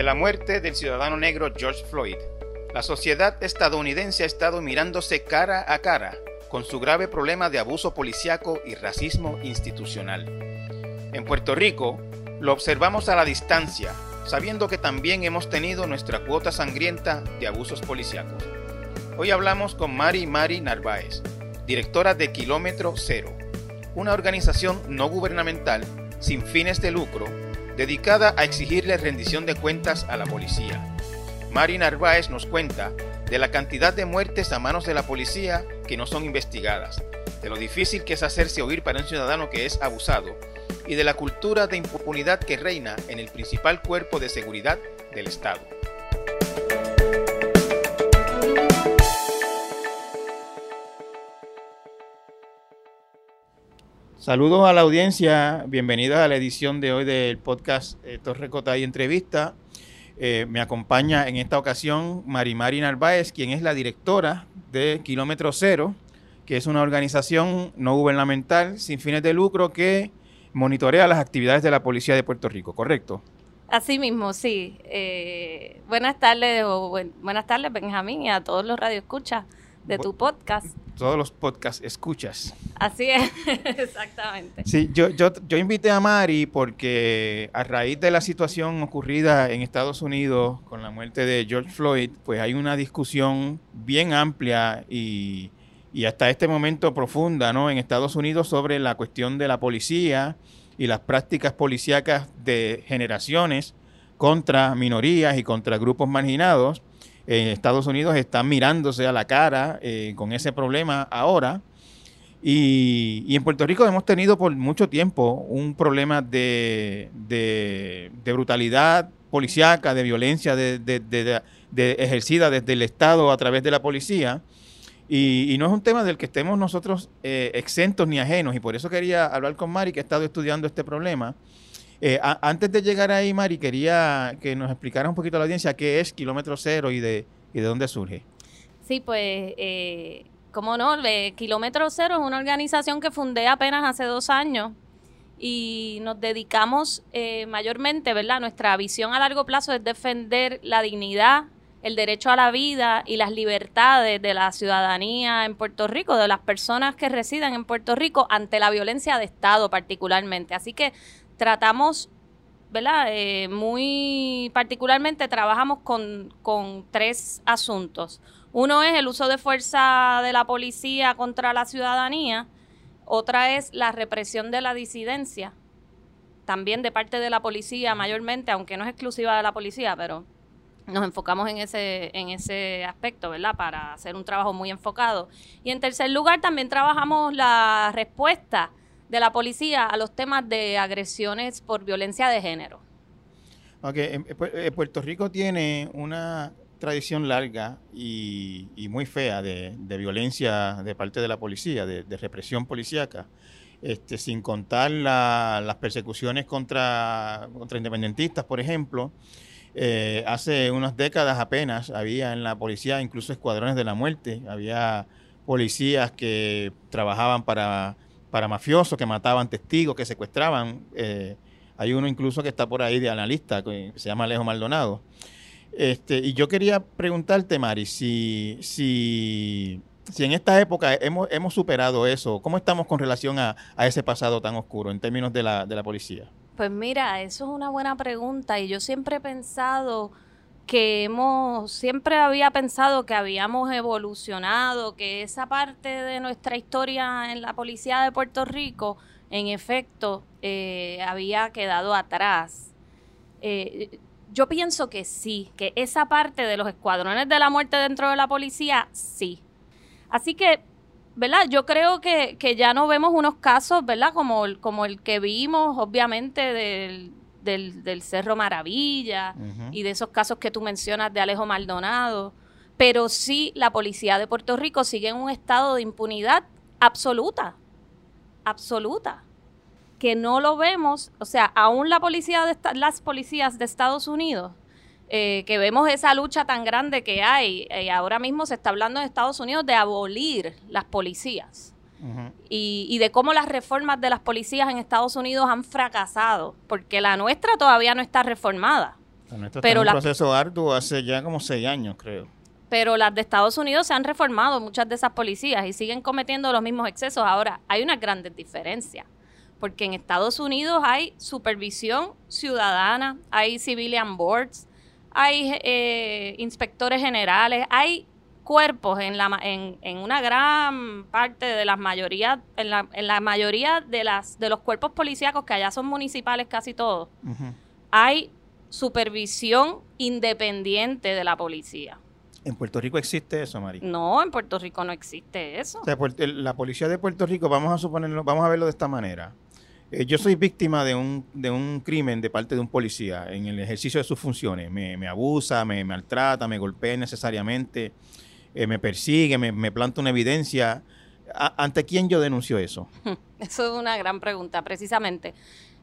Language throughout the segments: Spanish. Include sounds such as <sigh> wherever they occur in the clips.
Desde la muerte del ciudadano negro George Floyd, la sociedad estadounidense ha estado mirándose cara a cara con su grave problema de abuso policiaco y racismo institucional. En Puerto Rico, lo observamos a la distancia, sabiendo que también hemos tenido nuestra cuota sangrienta de abusos policíacos. Hoy hablamos con Mari Mari Narváez, directora de Kilómetro Cero, una organización no gubernamental sin fines de lucro dedicada a exigirle rendición de cuentas a la policía. Mari Narváez nos cuenta de la cantidad de muertes a manos de la policía que no son investigadas, de lo difícil que es hacerse oír para un ciudadano que es abusado y de la cultura de impunidad que reina en el principal cuerpo de seguridad del Estado. Saludos a la audiencia, bienvenidos a la edición de hoy del podcast eh, Torre Cota y Entrevista. Eh, me acompaña en esta ocasión Marimari Narváez, quien es la directora de Kilómetro Cero, que es una organización no gubernamental sin fines de lucro que monitorea las actividades de la Policía de Puerto Rico, ¿correcto? Así mismo, sí. Eh, buenas tardes, o buenas tardes, Benjamín, y a todos los radioescuchas de tu podcast. Todos los podcasts escuchas. Así es, <laughs> exactamente. Sí, yo, yo, yo invité a Mari porque a raíz de la situación ocurrida en Estados Unidos con la muerte de George Floyd, pues hay una discusión bien amplia y, y hasta este momento profunda ¿no? en Estados Unidos sobre la cuestión de la policía y las prácticas policíacas de generaciones contra minorías y contra grupos marginados en Estados Unidos están mirándose a la cara eh, con ese problema ahora. Y, en Puerto Rico hemos tenido por mucho tiempo un problema de, brutalidad policíaca, de violencia de, ejercida desde el Estado a través de la policía. Y, no es un tema del que estemos nosotros eh, exentos ni ajenos. Y por eso quería hablar con Mari, que ha estado estudiando este problema. Eh, antes de llegar ahí, Mari, quería que nos explicara un poquito a la audiencia qué es Kilómetro Cero y de, de dónde surge. Sí, pues, eh, como no, Kilómetro Cero es una organización que fundé apenas hace dos años y nos dedicamos eh, mayormente, ¿verdad? Nuestra visión a largo plazo es defender la dignidad, el derecho a la vida y las libertades de la ciudadanía en Puerto Rico, de las personas que residen en Puerto Rico ante la violencia de Estado particularmente. Así que tratamos, ¿verdad? Eh, muy particularmente trabajamos con, tres asuntos. Uno es el uso de fuerza de la policía contra la ciudadanía. Otra es la represión de la disidencia, también de parte de la policía mayormente, aunque no es exclusiva de la policía, pero nos enfocamos en ese, en ese aspecto, ¿verdad? Para hacer un trabajo muy enfocado. Y en tercer lugar, también trabajamos la respuesta de la policía a los temas de agresiones por violencia de género. Ok, eh, Puerto Rico tiene una tradición larga y, muy fea de, violencia de parte de la policía, de, represión policíaca, este, sin contar las persecuciones contra, contra independentistas, por ejemplo. Eh, hace unas décadas apenas había en la policía incluso escuadrones de la muerte, había policías que trabajaban para para mafiosos que mataban testigos, que secuestraban. Eh, hay uno incluso que está por ahí de analista, que se llama Alejo Maldonado. Este, y yo quería preguntarte, Mari, si, si, si en esta época hemos, hemos superado eso, ¿cómo estamos con relación a, a ese pasado tan oscuro en términos de la, de la policía? Pues mira, eso es una buena pregunta y yo siempre he pensado que hemos, siempre había pensado que habíamos evolucionado, que esa parte de nuestra historia en la policía de Puerto Rico, en efecto, eh, había quedado atrás. Eh, yo pienso que sí, que esa parte de los escuadrones de la muerte dentro de la policía, sí. Así que, ¿verdad? Yo creo que, que ya no vemos unos casos, ¿verdad? Como, como el que vimos, obviamente, del, del, Cerro Maravilla y de esos casos que tú mencionas de Alejo Maldonado. Pero sí, la policía de Puerto Rico sigue en un estado de impunidad absoluta, absoluta, que no lo vemos, o sea, aún la policía de las policías de Estados Unidos, eh, que vemos esa lucha tan grande que hay, y eh, ahora mismo se está hablando en Estados Unidos de abolir las policías y, de cómo las reformas de las policías en Estados Unidos han fracasado, porque la nuestra todavía no está reformada. pero está un proceso arduo hace ya como seis años, creo. Pero las de Estados Unidos se han reformado, muchas de esas policías, y siguen cometiendo los mismos excesos. Ahora, hay unas grandes diferencias, porque en Estados Unidos hay supervisión ciudadana, hay civilian boards, hay eh, inspectores generales, hay cuerpos en, la, en, en una gran parte de las mayoría, en la, en la mayoría de, las, de los cuerpos policíacos, que allá son municipales casi todos, hay supervisión independiente de la policía. ¿En Puerto Rico existe eso, Mari? No, en Puerto Rico no existe eso. O sea, la policía de Puerto Rico, vamos a suponerlo, vamos a verlo de esta manera. Eh, yo soy víctima de un, de un crimen de parte de un policía en el ejercicio de sus funciones. Me, me abusa, me maltrata, me golpea necesariamente, eh, me persigue, me, me, planta una evidencia. ¿Ante quién yo denuncio eso? <laughs> Eso es una gran pregunta, precisamente.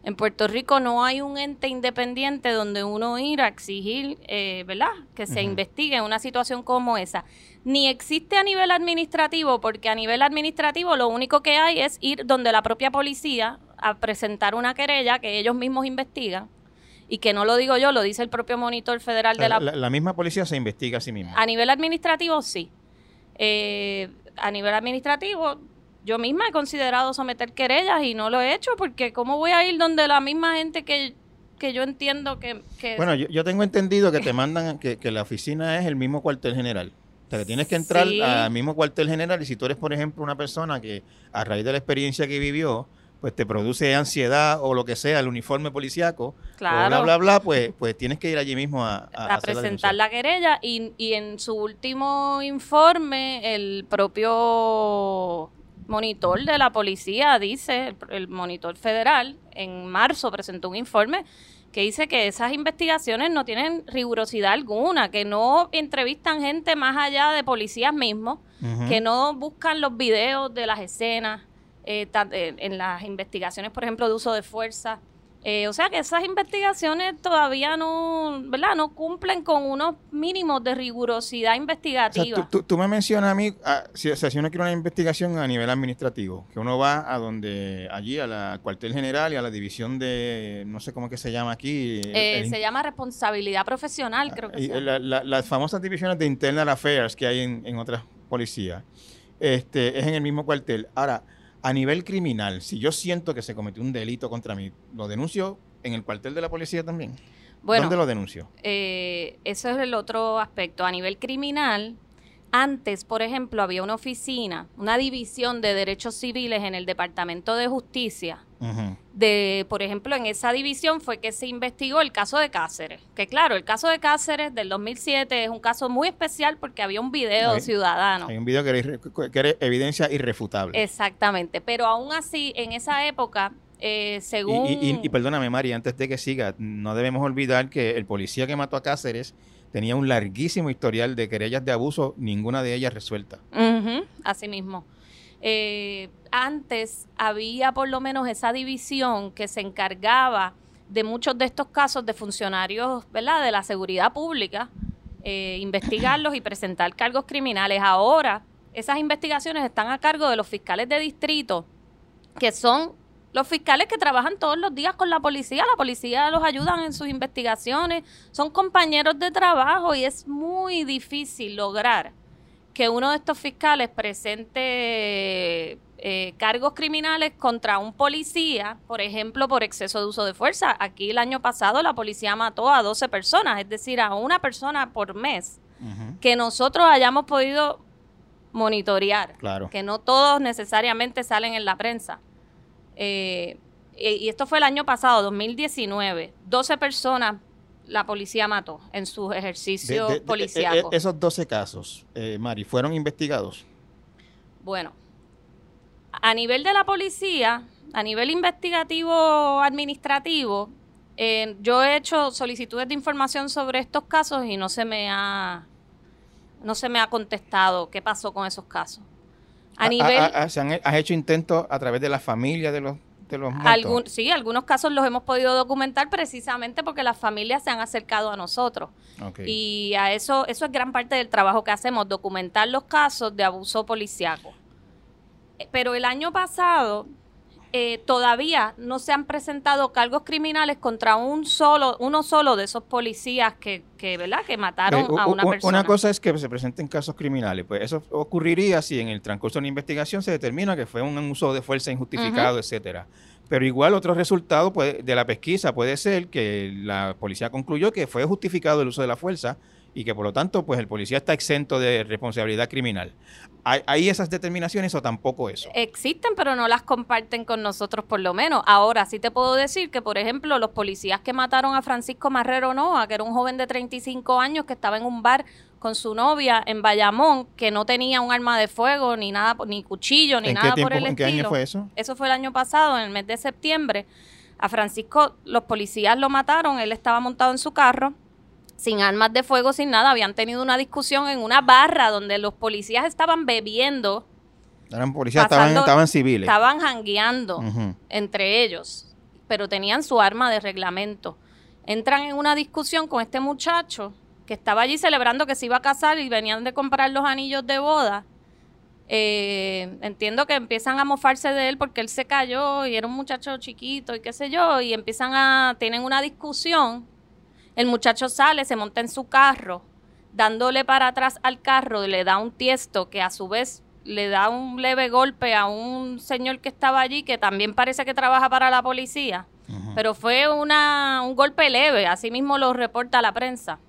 En Puerto Rico no hay un ente independiente donde uno ir a exigir, eh, ¿verdad?, que se investigue una situación como esa. Ni existe a nivel administrativo, porque a nivel administrativo lo único que hay es ir donde la propia policía a presentar una querella que ellos mismos investigan y que no lo digo yo, lo dice el propio monitor federal de la... La, misma policía se investiga a sí misma. A nivel administrativo, sí. Eh, a nivel administrativo, yo misma he considerado someter querellas y no lo he hecho porque ¿cómo voy a ir donde la misma gente que, yo entiendo que... bueno, yo, tengo entendido que te mandan, que, que la oficina es el mismo cuartel general. O sea, que tienes que entrar al mismo cuartel general y si tú eres, por ejemplo, una persona que a raíz de la experiencia que vivió, pues te produce ansiedad o lo que sea, el uniforme policíaco, claro. bla, bla, bla, pues, pues tienes que ir allí mismo a, a, presentar la, querella y, y en su último informe el propio monitor de la policía dice, el, monitor federal, en marzo presentó un informe que dice que esas investigaciones no tienen rigurosidad alguna, que no entrevistan gente más allá de policías mismos, que no buscan los videos de las escenas, eh, eh, en las investigaciones, por ejemplo, de uso de fuerza. Eh, o sea que esas investigaciones todavía no, ¿verdad? No cumplen con unos mínimos de rigurosidad investigativa. tú, me mencionas a mí, ah, si, o sea, si uno quiere una investigación a nivel administrativo, que uno va a donde, allí, a la cuartel general y a la división de, no sé cómo que se llama aquí. se llama responsabilidad profesional, creo que. Y, las famosas divisiones de internal affairs que hay en, en otras policías, este, es en el mismo cuartel. Ahora, a nivel criminal, si yo siento que se cometió un delito contra mí, ¿lo denuncio en el cuartel de la policía también? ¿Dónde lo denuncio? Eh, eso es el otro aspecto. A nivel criminal, antes, por ejemplo, había una oficina, una división de derechos civiles en el Departamento de Justicia. De, por ejemplo, en esa división fue que se investigó el caso de Cáceres. Que claro, el caso de Cáceres del 2007 es un caso muy especial porque había un video ciudadano. Hay un video que era, evidencia irrefutable. Exactamente, pero aún así, en esa época, eh, según... Y, y, perdóname, Mari, antes de que siga, no debemos olvidar que el policía que mató a Cáceres tenía un larguísimo historial de querellas de abuso, ninguna de ellas resuelta. así mismo. Eh, antes había por lo menos esa división que se encargaba de muchos de estos casos de funcionarios de la seguridad pública, eh, investigarlos y presentar cargos criminales. Ahora esas investigaciones están a cargo de los fiscales de distrito, que son los fiscales que trabajan todos los días con la policía, la policía los ayudan en sus investigaciones, son compañeros de trabajo y es muy difícil lograr que uno de estos fiscales presente eh, cargos criminales contra un policía, por ejemplo, por exceso de uso de fuerza. Aquí el año pasado la policía mató a 12 personas, es decir, a una persona por mes, que nosotros hayamos podido monitorear, claro. que no todos necesariamente salen en la prensa. Eh, y esto fue el año pasado, 2019. 12 personas la policía mató en sus ejercicios eh, policiales. esos 12 casos, eh, Mari, ¿fueron investigados? Bueno, a nivel de la policía, a nivel investigativo administrativo, yo he hecho solicitudes de información sobre estos casos y no se me ha no se me ha contestado qué pasó con esos casos. A, nivel... ¿Has hecho intentos a través de la familia de los, de los sí, algunos casos los hemos podido documentar precisamente porque las familias se han acercado a nosotros. Y a eso, eso es gran parte del trabajo que hacemos, documentar los casos de abuso policiaco. Eh, pero el año pasado, eh, todavía no se han presentado cargos criminales contra un solo, uno solo de esos policías que, que ¿verdad? que mataron Ve, a una persona. Una cosa es que se presenten casos criminales, pues eso ocurriría si en el transcurso de una investigación se determina que fue un uso de fuerza injustificado, etcétera. Pero igual otro resultado puede- de la pesquisa puede ser que la policía concluyó que fue justificado el uso de la fuerza y que por lo tanto pues el policía está exento de responsabilidad criminal. ¿Hay, hay esas determinaciones o tampoco eso? Existen, pero no las comparten con nosotros por lo menos. Ahora sí te puedo decir que, por ejemplo, los policías que mataron a Francisco Marrero Noa, que era un joven de 35 años que estaba en un bar con su novia en Bayamón, que no tenía un arma de fuego, ni nada, ni cuchillo, ni ¿En nada qué, por el ¿En qué año estilo. fue eso? Eso fue el año pasado, en el mes de septiembre. A Francisco, los policías lo mataron, él estaba montado en su carro, sin armas de fuego, sin nada. Habían tenido una discusión en una barra donde los policías estaban bebiendo, Eran policías, estaban, pasando- estaban civiles. estaban jangueando entre ellos, pero tenían su arma de reglamento. Entran en una discusión con este muchacho que estaba allí celebrando que se iba a casar y venían de comprar los anillos de boda. Eh, entiendo que empiezan a mofarse de él porque él se cayó y era un muchacho chiquito y qué sé yo, y empiezan a, tienen una discusión. El muchacho sale, se monta en su carro, dándole para atrás al carro, le da un tiesto que a su vez le da un leve golpe a un señor que estaba allí, que también parece que trabaja para la policía, pero fue una, un golpe leve, así mismo lo reporta la prensa.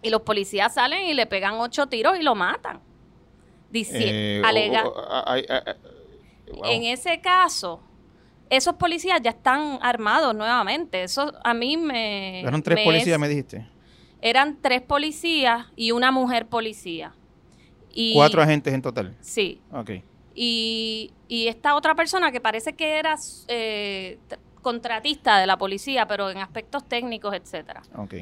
Y los policías salen y le pegan ocho tiros y lo matan. Dici- Eh, alega- wow. en ese caso, esos policías ya están armados nuevamente. Eso a mí me... Eran tres me policías, es- me dijiste. Eran tres policías y una mujer policía. Y, Cuatro agentes en total. Sí. Ok. Y, y esta otra persona que parece que era eh, contratista de la policía, pero en aspectos técnicos, etcétera. Ok.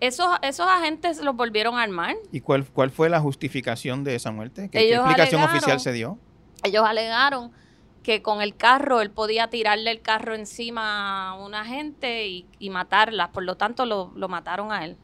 Esos, esos agentes los volvieron a armar. ¿Y cuál, cuál fue la justificación de esa muerte? ¿Qué, explicación alegaron- oficial se dio? Ellos alegaron que con el carro él podía tirarle el carro encima a una gente y, y matarlas, por lo tanto lo, lo mataron a él.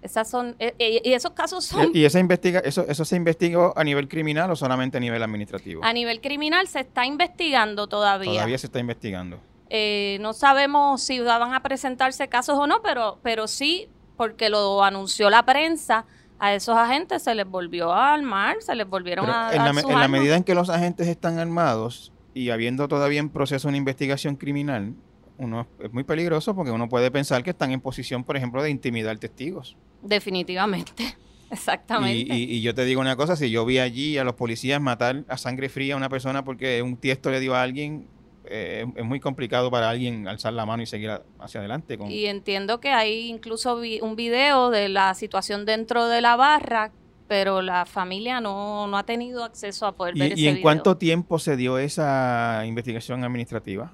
Esas son, e- e- y esos casos son ¿Y esa investiga, eso, eso se investigó a nivel criminal o solamente a nivel administrativo? a nivel criminal, se está investigando todavía. Todavía se está investigando. Eh, no sabemos si van a presentarse casos o no, pero, pero sí, porque lo anunció la prensa, a esos agentes se les volvió a armar, se les volvieron Pero a en, la, sus en la medida en que los agentes están armados y habiendo todavía en proceso una investigación criminal, uno es muy peligroso porque uno puede pensar que están en posición, por ejemplo, de intimidar testigos. Definitivamente, <laughs> Y, exactamente. y- y yo te digo una cosa, si yo vi allí a los policías matar a sangre fría a una persona porque un tiesto le dio a alguien, eh, es muy complicado para alguien alzar la mano y seguir a- hacia adelante. Con, Y entiendo que hay incluso vi- un video de la situación dentro de la barra, pero la familia no, no ha tenido acceso a poder ¿Y, ver y ese en video. cuánto tiempo se dio esa investigación administrativa?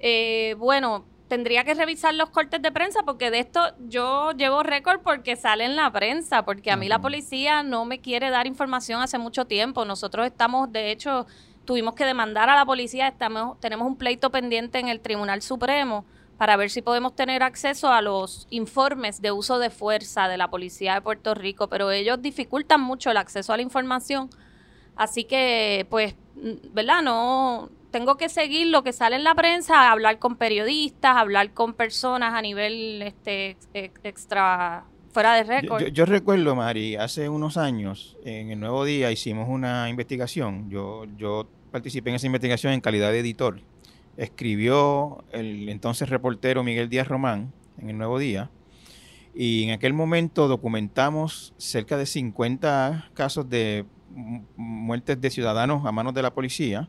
Eh, bueno, tendría que revisar los cortes de prensa porque de esto yo llevo récord porque sale en la prensa, porque a mí la policía no me quiere dar información hace mucho tiempo. Nosotros estamos, de hecho, tuvimos que demandar a la policía, estamos, tenemos un pleito pendiente en el Tribunal Supremo para ver si podemos tener acceso a los informes de uso de fuerza de la policía de Puerto Rico, pero ellos dificultan mucho el acceso a la información. Así que, pues, mm, ¿verdad? No, tengo que seguir lo que sale en la prensa, hablar con periodistas, hablar con personas a nivel este ex- extra fuera de Yo, récord. yo- yo recuerdo, Mari, hace unos años, en el Nuevo Día hicimos una investigación. Yo, yo participé en esa investigación en calidad de editor. Escribió el entonces reportero Miguel Díaz Román en el Nuevo Día. Y en aquel momento documentamos cerca de 50 casos de mu- muertes de ciudadanos a manos de la policía.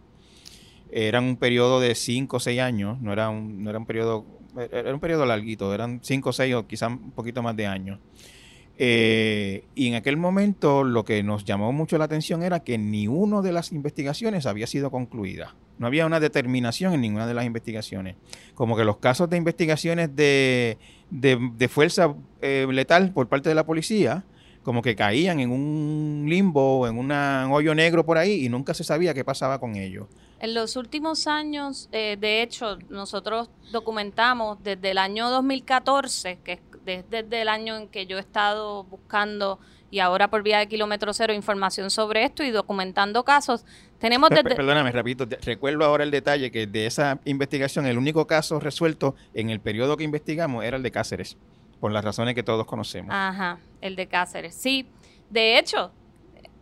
Eran un periodo de 5 o 6 años, no era un, no era un periodo, era un periodo larguito, eran 5 o 6 o quizás un poquito más de años. Eh, y en aquel momento lo que nos llamó mucho la atención era que ni una de las investigaciones había sido concluida. No había una determinación en ninguna de las investigaciones. Como que los casos de investigaciones de, de- fuerza eh, letal por parte de la policía, como que caían en un limbo, en un hoyo negro por ahí y nunca se sabía qué pasaba con ellos. En los últimos años, eh, de hecho, nosotros documentamos desde el año 2014, que es des- desde el año en que yo he estado buscando y ahora por vía de kilómetro cero información sobre esto y documentando casos. Tenemos desde... Perdóname, repito, recuerdo ahora el detalle que de esa investigación el único caso resuelto en el periodo que investigamos era el de Cáceres, por las razones que todos conocemos. Ajá, el de Cáceres, sí. De hecho,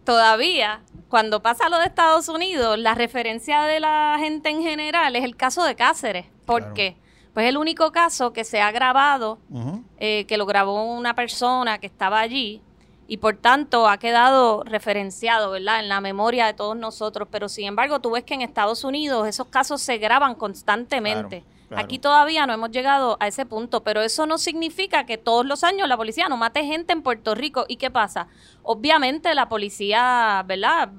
todavía, cuando pasa lo de Estados Unidos, la referencia de la gente en general es el caso de Cáceres. ¿Por qué? Pues es el único caso que se ha grabado, eh, que lo grabó una persona que estaba allí y por tanto ha quedado referenciado, ¿verdad?, en la memoria de todos nosotros. Pero sin embargo, tú ves que en Estados Unidos esos casos se graban constantemente. Aquí todavía no hemos llegado a ese punto, pero eso no significa que todos los años la policía no mate gente en Puerto Rico. ¿Y qué pasa? Obviamente la policía, ¿verdad?,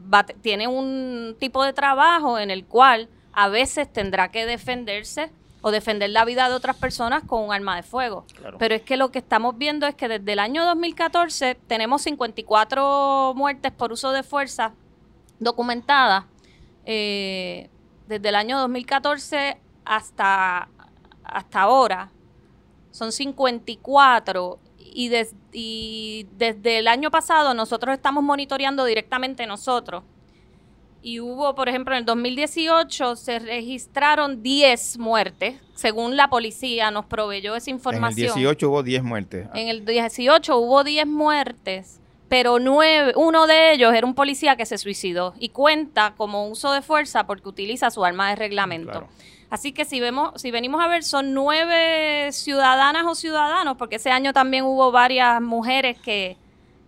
tiene un tipo de trabajo en el cual a veces tendrá que defenderse o defender la vida de otras personas con un arma de fuego. Pero es que lo que estamos viendo es que desde el año 2014 tenemos 54 muertes por uso de fuerza documentadas. Eh, desde el año 2014 hasta, hasta ahora son 54 y, y desde el año pasado nosotros estamos monitoreando directamente nosotros y hubo, por ejemplo, en el 2018 se registraron 10 muertes, según la policía nos proveyó esa información. En el 18 hubo 10 muertes. En el 18 hubo 10 muertes, pero nueve, uno de ellos era un policía que se suicidó y cuenta como uso de fuerza porque utiliza su arma de reglamento. Así que si vemos, si venimos a ver, son nueve ciudadanas o ciudadanos, porque ese año también hubo varias mujeres que,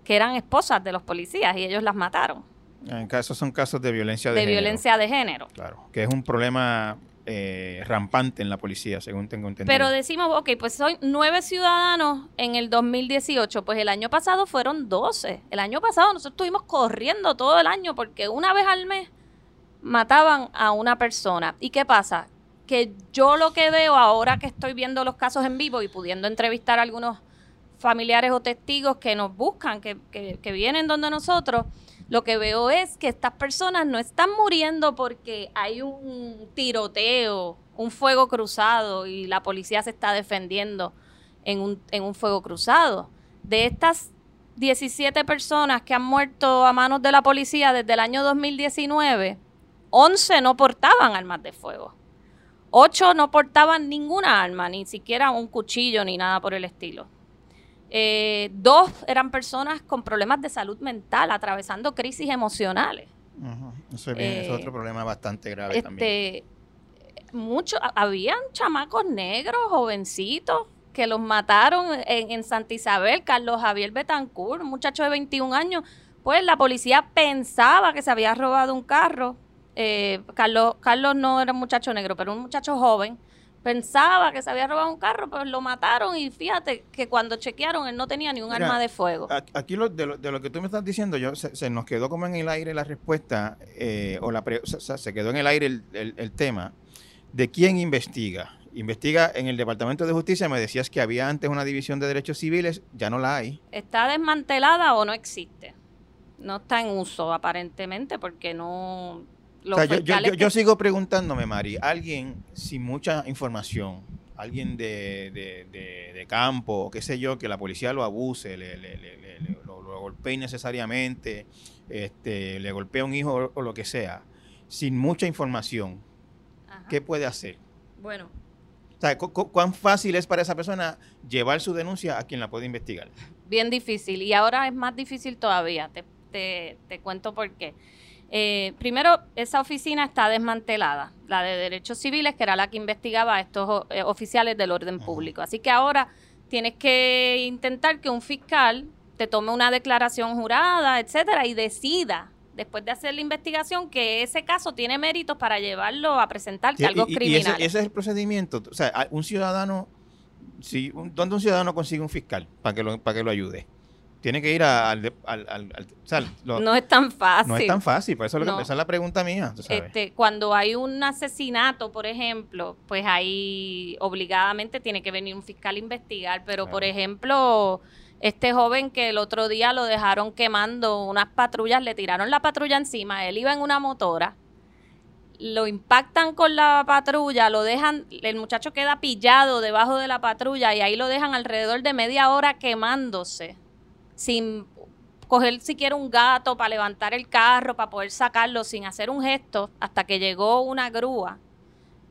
que eran esposas de los policías y ellos las mataron. En casos son casos de violencia de, de género. violencia de género. Claro, que es un problema eh, rampante en la policía, según tengo entendido. Pero decimos, ok, pues son nueve ciudadanos en el 2018, pues el año pasado fueron 12. El año pasado nosotros estuvimos corriendo todo el año porque una vez al mes mataban a una persona. ¿Y qué pasa? Que yo lo que veo ahora que estoy viendo los casos en vivo y pudiendo entrevistar a algunos familiares o testigos que nos buscan, que, que, que vienen donde nosotros, lo que veo es que estas personas no están muriendo porque hay un tiroteo, un fuego cruzado y la policía se está defendiendo en un, en un fuego cruzado. De estas 17 personas que han muerto a manos de la policía desde el año 2019, 11 no portaban armas de fuego. 8 no portaban ninguna arma, ni siquiera un cuchillo ni nada por el estilo. Eh, dos eran personas con problemas de salud mental, atravesando crisis emocionales. Eso es, otro eh, problema bastante grave este, también. Mucho, habían chamacos negros, jovencitos, que los mataron en, Santa Isabel, Carlos Javier Betancourt, un muchacho de 21 años. Pues la policía pensaba que se había robado un carro. Eh, Carlos, Carlos no era un muchacho negro, pero un muchacho joven pensaba que se había robado un carro, pues lo mataron y fíjate que cuando chequearon él no tenía ni un arma de fuego. Aquí lo, de, lo, que tú me estás diciendo, yo se, nos quedó como en el aire la respuesta, eh, o, la se quedó en el aire el, tema de quién investiga. Investiga en el Departamento de Justicia, me decías que había antes una división de derechos civiles, ya no la hay. ¿Está desmantelada o no existe? No está en uso aparentemente porque no yo, sigo preguntándome, Mari, alguien sin mucha información, alguien de, de, campo, qué sé yo, que la policía lo abuse, le, lo, golpee innecesariamente, este, le golpea a un hijo o, lo que sea, sin mucha información, ¿qué puede hacer? Bueno. ¿Cuán fácil es para esa persona llevar su denuncia a quien la puede investigar? Bien difícil. Y ahora es más difícil todavía. Te, te, te cuento por qué. Eh, primero, esa oficina está desmantelada, la de Derechos Civiles, que era la que investigaba a estos eh, oficiales del orden público. Así que ahora tienes que intentar que un fiscal te tome una declaración jurada, etcétera, y decida, después de hacer la investigación, que ese caso tiene méritos para llevarlo a presentar cargos criminales. Y ese, es el procedimiento. O sea, un ciudadano, si, ¿dónde un ciudadano consigue un fiscal para que para que lo ayude? Tiene que ir al... no es tan fácil. No es tan fácil, por eso esa es la pregunta mía. Este, cuando hay un asesinato, por ejemplo, pues ahí obligadamente tiene que venir un fiscal a investigar, pero por ejemplo, este joven que el otro día lo dejaron quemando unas patrullas, le tiraron la patrulla encima, él iba en una motora, lo impactan con la patrulla, lo dejan, el muchacho queda pillado debajo de la patrulla y ahí lo dejan alrededor de media hora quemándose sin coger siquiera un gato para levantar el carro, para poder sacarlo sin hacer un gesto, hasta que llegó una grúa.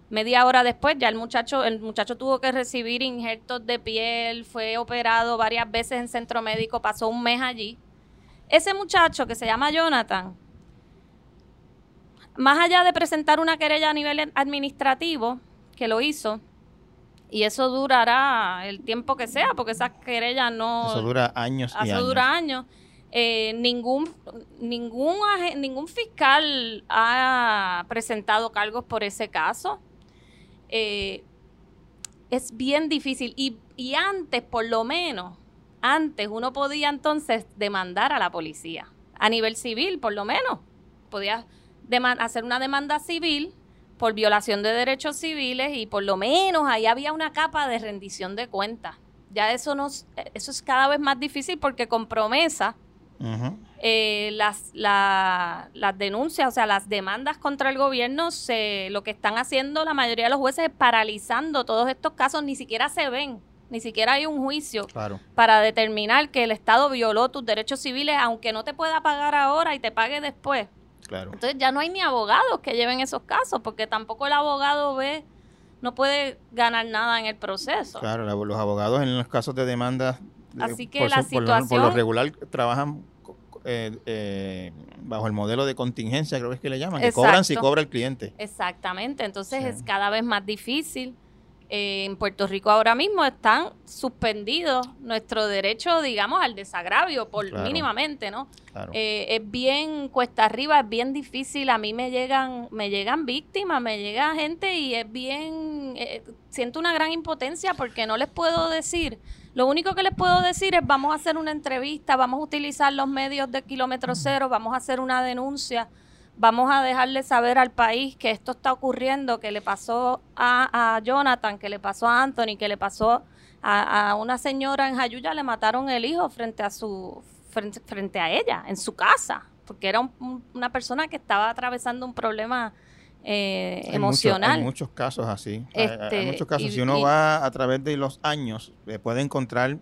Media hora después ya el muchacho, el muchacho tuvo que recibir injertos de piel, fue operado varias veces en centro médico, pasó un mes allí. Ese muchacho que se llama Jonathan, más allá de presentar una querella a nivel administrativo, que lo hizo, y eso durará el tiempo que sea, porque esa querella no... Eso dura años y Eso dura años. Eh, ningún, ningún, ningún fiscal ha presentado cargos por ese caso. Eh, es bien difícil. Y, y antes, por lo menos, antes uno podía entonces demandar a la policía. A nivel civil, por lo menos. Podía hacer una demanda civil por violación de derechos civiles y por lo menos ahí había una capa de rendición de cuentas. Ya eso, nos, eso es cada vez más difícil porque con promesa eh, las, las denuncias, o sea, las demandas contra el gobierno, se, lo que están haciendo la mayoría de los jueces es paralizando todos estos casos, ni siquiera se ven, ni siquiera hay un juicio para determinar que el Estado violó tus derechos civiles, aunque no te pueda pagar ahora y te pague después. Entonces ya no hay ni abogados que lleven esos casos, porque tampoco el abogado ve, no puede ganar nada en el proceso. Claro, los abogados en los casos de demanda, eh, Así que por, la situación... por, lo, regular trabajan eh, eh, bajo el modelo de contingencia, creo que es que le llaman, que cobran si cobra el cliente. Exactamente, entonces es cada vez más difícil eh, en Puerto Rico ahora mismo están suspendidos nuestro derecho, digamos, al desagravio, por mínimamente, ¿no? Eh, es bien cuesta arriba, es bien difícil. A mí me llegan, me llegan víctimas, me llega gente y es bien, eh, siento una gran impotencia porque no les puedo decir. Lo único que les puedo decir es vamos a hacer una entrevista, vamos a utilizar los medios de kilómetro cero, vamos a hacer una denuncia vamos a dejarle saber al país que esto está ocurriendo, que le pasó a, Jonathan, que le pasó a Anthony, que le pasó a, una señora en Jayuya, le mataron el hijo frente a su frente, a ella, en su casa, porque era una persona que estaba atravesando un problema eh, emocional. hay muchos casos así. hay, este, muchos casos. si uno va a través de los años, puede encontrar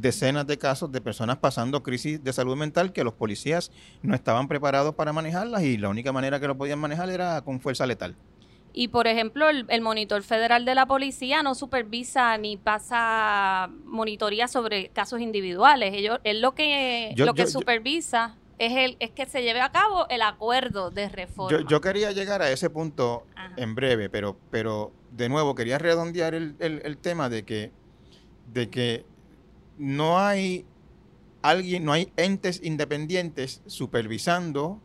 decenas de casos de personas pasando crisis de salud mental que los policías no estaban preparados para manejarlas y la única manera que lo podían manejar era con fuerza letal. Y por ejemplo, el, monitor federal de la policía no supervisa ni pasa monitoría sobre casos individuales. Ellos, él lo que, lo que supervisa es, el, es que se lleve a cabo el acuerdo de reforma. Yo, quería llegar a ese punto en breve, pero, pero de nuevo quería redondear el, el, el tema de que, de que no hay alguien, no hay entes independientes supervisando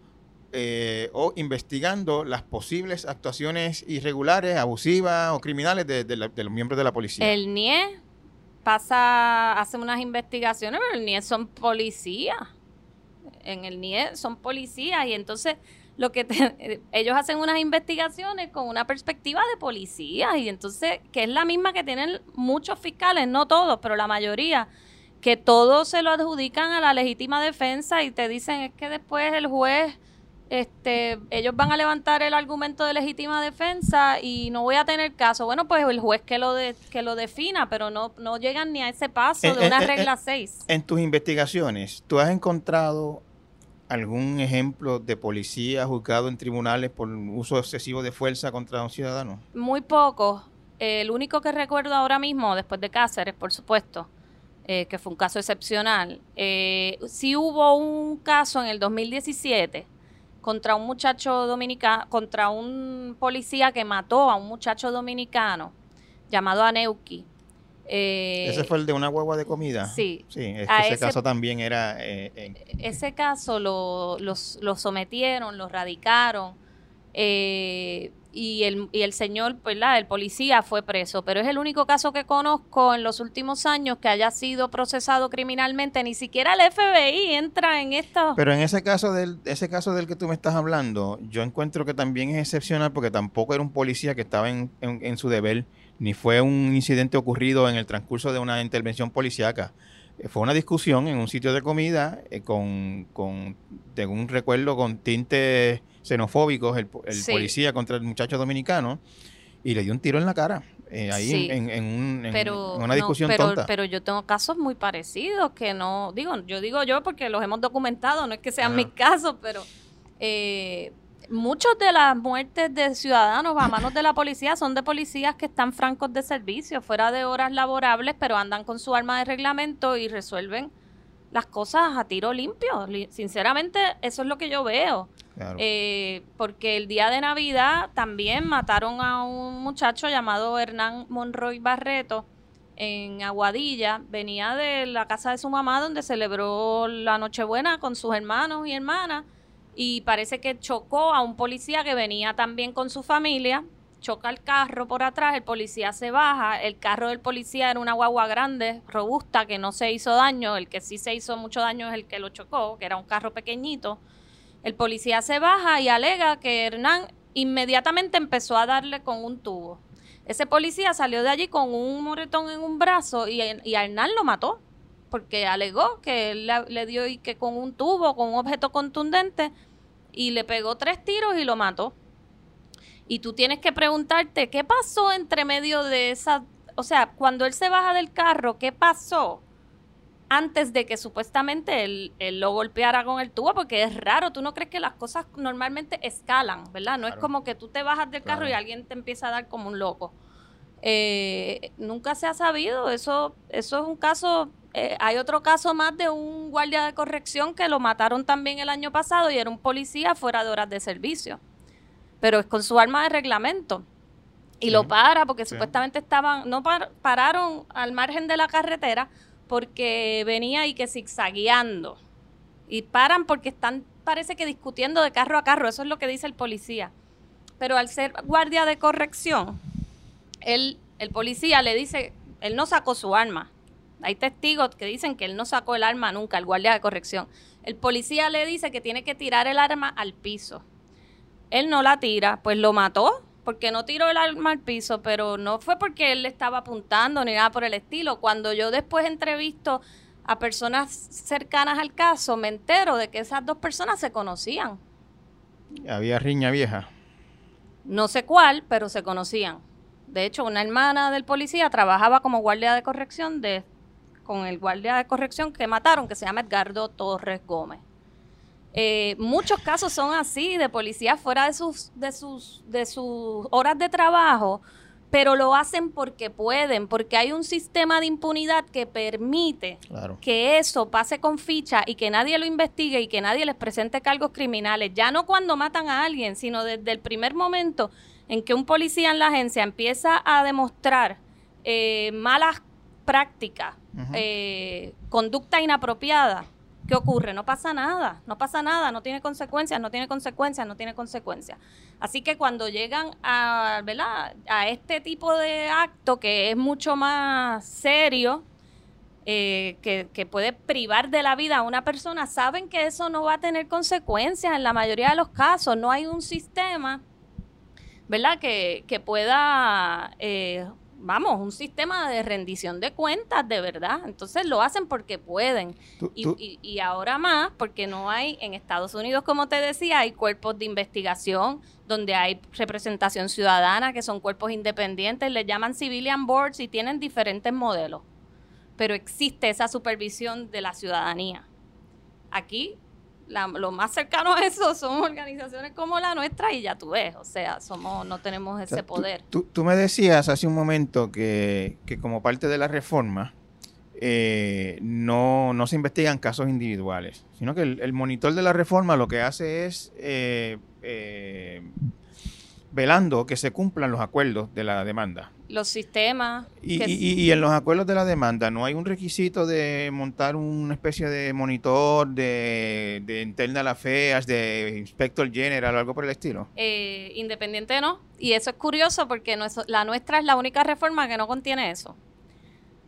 eh, o investigando las posibles actuaciones irregulares, abusivas o criminales de, los miembros de la policía. El NIE pasa, hace unas investigaciones, pero el NIE son policías. En el NIE son policías y entonces lo que <laughs> ellos hacen unas investigaciones con una perspectiva de policía y entonces que es la misma que tienen muchos fiscales, no todos, pero la mayoría que todos se lo adjudican a la legítima defensa y te dicen es que después el juez este, ellos van a levantar el argumento de legítima defensa y no voy a tener caso. Bueno, pues el juez que lo de, que lo defina, pero no, no llegan ni a ese paso de una regla 6. En tus investigaciones, ¿tú has encontrado algún ejemplo de policía juzgado en tribunales por uso excesivo de fuerza contra un ciudadano? Muy poco. El único que recuerdo ahora mismo, después de Cáceres, por supuesto, eh, que fue un caso excepcional, eh, sí hubo un caso en el 2017 contra un muchacho dominicano, contra un policía que mató a un muchacho dominicano llamado Aneuki. Eh, ¿Ese fue el de una hueva de comida? Sí. Sí, ese, caso también era... Eh, ese caso lo, sometieron, lo radicaron eh, y, el, y el señor, pues la, el policía fue preso, pero es el único caso que conozco en los últimos años que haya sido procesado criminalmente, ni siquiera el FBI entra en esto. Pero en ese caso del ese caso del que tú me estás hablando, yo encuentro que también es excepcional porque tampoco era un policía que estaba en, en su deber ni fue un incidente ocurrido en el transcurso de una intervención policíaca. Eh, fue una discusión en un sitio de comida eh, con, con, un recuerdo, con tintes xenofóbicos, el, policía contra el muchacho dominicano. y le dio un tiro en la cara. Eh, ahí Sí. en, en- en un- en pero una no, discusión pero, tonta. pero yo tengo casos muy parecidos que no digo yo digo yo porque los hemos documentado no es que sean Ajá. mis casos pero eh, muchos de las muertes de ciudadanos a manos de la policía son de policías que están francos de servicio fuera de horas laborables pero andan con su arma de reglamento y resuelven las cosas a tiro limpio Li- sinceramente eso es lo que yo veo Claro. eh, porque el día de Navidad también mataron a un muchacho llamado Hernán Monroy Barreto en Aguadilla. Venía de la casa de su mamá donde celebró la Nochebuena con sus hermanos y hermanas y parece que chocó a un policía que venía también con su familia. Choca el carro por atrás, el policía se baja, el carro del policía era una guagua grande, robusta, que no se hizo daño, el que sí se hizo mucho daño es el que lo chocó, que era un carro pequeñito. El policía se baja y alega que Hernán inmediatamente empezó a darle con un tubo. Ese policía salió de allí con un moretón en un brazo y, Hernán lo mató porque alegó que él le, le dio y que con un tubo, con un objeto contundente y le pegó tres tiros y lo mató. Y tú tienes que preguntarte qué pasó entre medio de esa, o sea, cuando él se baja del carro, ¿qué pasó? antes de que supuestamente él, él lo golpeara con el tubo, porque es raro, tú no crees que las cosas normalmente escalan, ¿verdad? No es como que tú te bajas del carro Claro. y alguien te empieza a dar como un loco. Eh, nunca se ha sabido, eso, eso es un caso, eh, hay otro caso más de un guardia de corrección que lo mataron también el año pasado y era un policía fuera de horas de servicio, pero es con su arma de reglamento. Y Sí. lo para porque Sí. supuestamente estaban, no par- pararon al margen de la carretera porque venía y que zigzagueando. Y paran porque están, parece que discutiendo de carro a carro, eso es lo que dice el policía. Pero al ser guardia de corrección, él, el policía le dice, él no sacó su arma. Hay testigos que dicen que él no sacó el arma nunca, el guardia de corrección. El policía le dice que tiene que tirar el arma al piso. Él no la tira, pues lo mató, porque no tiró el arma al piso, pero no fue porque él le estaba apuntando ni nada por el estilo. Cuando yo después entrevisto a personas cercanas al caso, me entero de que esas dos personas se conocían. Había riña vieja. No sé cuál, pero se conocían. De hecho, una hermana del policía trabajaba como guardia de corrección de, con el guardia de corrección que mataron, que se llama Edgardo Torres Gómez. Eh, muchos casos son así, de policías fuera de sus, de, sus, de sus horas de trabajo, pero lo hacen porque pueden, porque hay un sistema de impunidad que permite Claro. que eso pase con ficha y que nadie lo investigue y que nadie les presente cargos criminales, ya no cuando matan a alguien, sino desde el primer momento en que un policía en la agencia empieza a demostrar eh, malas prácticas, Eh, conducta inapropiada. ¿Qué ocurre? No pasa nada, no pasa nada, no tiene consecuencias, no tiene consecuencias, no tiene consecuencias. Así que cuando llegan a, ¿verdad? a este tipo de acto que es mucho más serio, eh, que, que puede privar de la vida a una persona, saben que eso no va a tener consecuencias en la mayoría de los casos. No hay un sistema, ¿verdad?, que, que pueda, eh, vamos, un sistema de rendición de cuentas de verdad. Entonces lo hacen porque pueden. Tú- Y, tú- y- y ahora más, porque no hay, en Estados Unidos, como te decía, hay cuerpos de investigación donde hay representación ciudadana, que son cuerpos independientes, les llaman civilian boards y tienen diferentes modelos. Pero existe esa supervisión de la ciudadanía. Aquí, la- lo más cercano a eso son organizaciones como la nuestra y ya tú ves, o sea, somos, no tenemos o ese tú- poder. Tú, tú me decías hace un momento que, que como parte de la reforma eh, no, no se investigan casos individuales, sino que el, el monitor de la reforma lo que hace es eh, eh, velando que se cumplan los acuerdos de la demanda. Los sistemas... Y, que- y- y en los acuerdos de la demanda no hay un requisito de montar una especie de monitor de, de internal affairs, de inspector general o algo por el estilo. eh, independiente no. Y eso es curioso porque la nuestra es la única reforma que no contiene eso.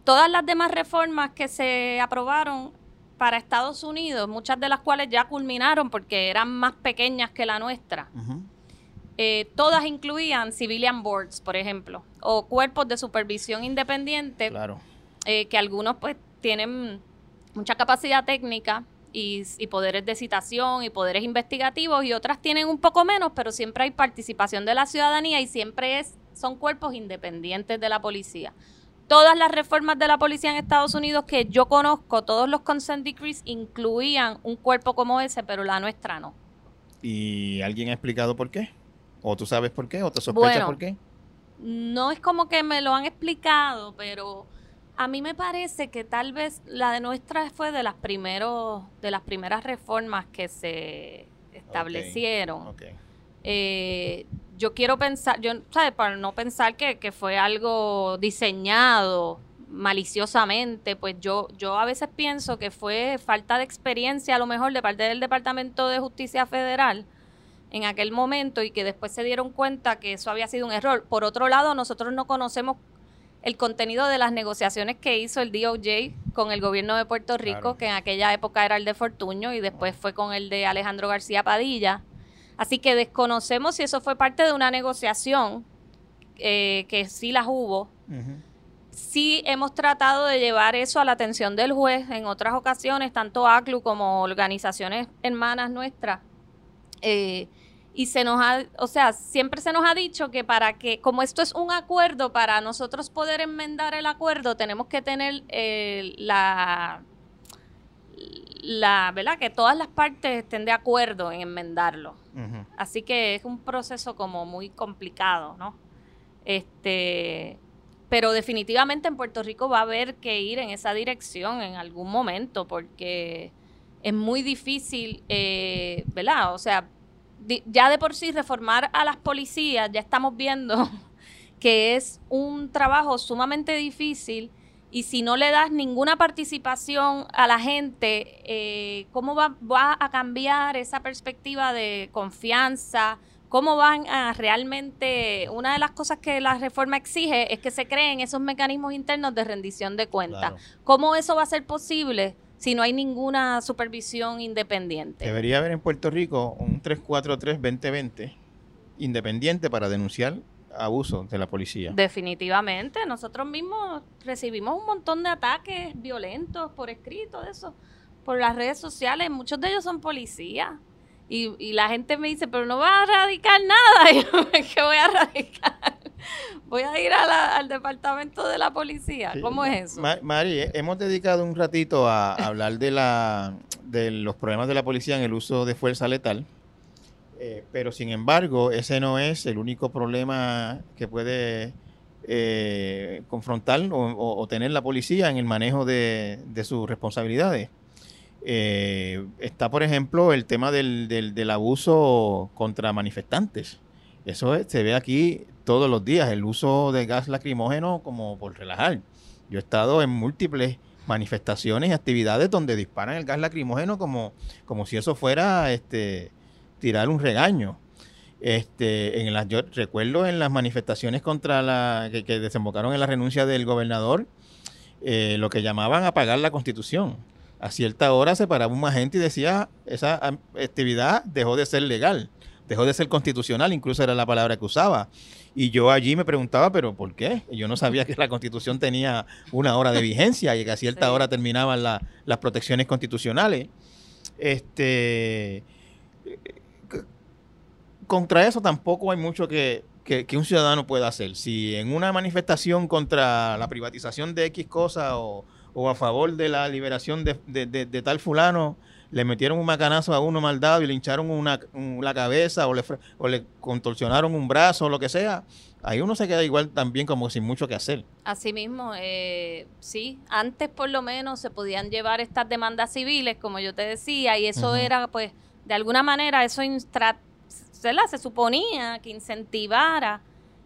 Todas las demás reformas que se aprobaron para Estados Unidos, muchas de las cuales ya culminaron porque eran más pequeñas que la nuestra, eh, todas incluían civilian boards, por ejemplo, o cuerpos de supervisión independiente Claro. eh, que algunos pues tienen mucha capacidad técnica y, y poderes de citación y poderes investigativos y otras tienen un poco menos, pero siempre hay participación de la ciudadanía y siempre es son cuerpos independientes de la policía. Todas las reformas de la policía en Estados Unidos que yo conozco, todos los consent decrees incluían un cuerpo como ese, pero la nuestra no. ¿Y alguien ha explicado por qué? ¿O tú sabes por qué? ¿O te sospechas por qué? No es como que me lo han explicado, pero a mí me parece que tal vez la de nuestra fue de las primeros, de las primeras reformas que se establecieron. Eh, yo quiero pensar, yo, ¿sabes? Para no pensar que, que, fue algo diseñado maliciosamente, pues yo, yo a veces pienso que fue falta de experiencia a lo mejor de parte del Departamento de Justicia Federal en aquel momento y que después se dieron cuenta que eso había sido un error. Por otro lado, nosotros no conocemos el contenido de las negociaciones que hizo el DOJ con el gobierno de Puerto Rico, que en aquella época era el de Fortuño y después fue con el de Alejandro García Padilla. Así que desconocemos si eso fue parte de una negociación, eh, que sí las hubo. Sí hemos tratado de llevar eso a la atención del juez en otras ocasiones, tanto ACLU como organizaciones hermanas nuestras. Eh, y se nos ha, o sea, siempre se nos ha dicho que para que, como esto es un acuerdo, para nosotros poder enmendar el acuerdo, tenemos que tener eh, la, la, ¿verdad? Que todas las partes estén de acuerdo en enmendarlo. Así que es un proceso como muy complicado, ¿no? Este, pero definitivamente en Puerto Rico va a haber que ir en esa dirección en algún momento, porque es muy difícil, eh, ¿verdad? O sea, ya de por sí reformar a las policías, ya estamos viendo <laughs> que es un trabajo sumamente difícil y si no le das ninguna participación a la gente, eh, ¿cómo va, va, a cambiar esa perspectiva de confianza? ¿Cómo van a realmente, una de las cosas que la reforma exige es que se creen esos mecanismos internos de rendición de cuentas? ¿Cómo eso va a ser posible? Si no hay ninguna supervisión independiente. Debería haber en Puerto Rico un 343-2020 independiente para denunciar abuso de la policía. Definitivamente, nosotros mismos recibimos un montón de ataques violentos por escrito de eso, por las redes sociales, muchos de ellos son policías. Y, y la gente me dice, pero no va a radicar nada. <laughs> Y yo, ¿qué voy a radicar? <laughs> voy a ir al departamento de la policía. ¿Cómo es eso? Mari, eh, hemos dedicado un ratito a hablar de, la, de los problemas de la policía en el uso de fuerza letal. Eh, pero sin embargo, ese no es el único problema que puede eh, confrontar o, tener la policía en el manejo de, sus responsabilidades. está, por ejemplo, el tema del, del abuso contra manifestantes. Eso se ve aquí todos los días, el uso de gas lacrimógeno como por relajar. Yo he estado en múltiples manifestaciones y actividades donde disparan el gas lacrimógeno como, como si eso fuera este, tirar un regaño. Este, en las, yo recuerdo en las manifestaciones contra la que, desembocaron en la renuncia del gobernador, eh, lo que llamaban apagar la constitución. A cierta hora se paraba un agente y decía, esa actividad dejó de ser legal dejó de ser constitucional, incluso era la palabra que usaba. Y yo allí me preguntaba, pero ¿por qué? Yo no sabía que la constitución tenía una hora de vigencia y que a cierta hora terminaban las protecciones constitucionales. Este, contra eso tampoco hay mucho que, un ciudadano pueda hacer. Si en una manifestación contra la privatización de X cosa o, a favor de la liberación de tal fulano, le metieron un macanazo a uno maldado y le hincharon una, la cabeza o le, o le contorsionaron un brazo o lo que sea, ahí uno se queda igual también como sin mucho que hacer. Así mismo, eh, sí, antes por lo menos se podían llevar estas demandas civiles, como yo te decía, y eso era pues, de alguna manera, eso se suponía que incentivara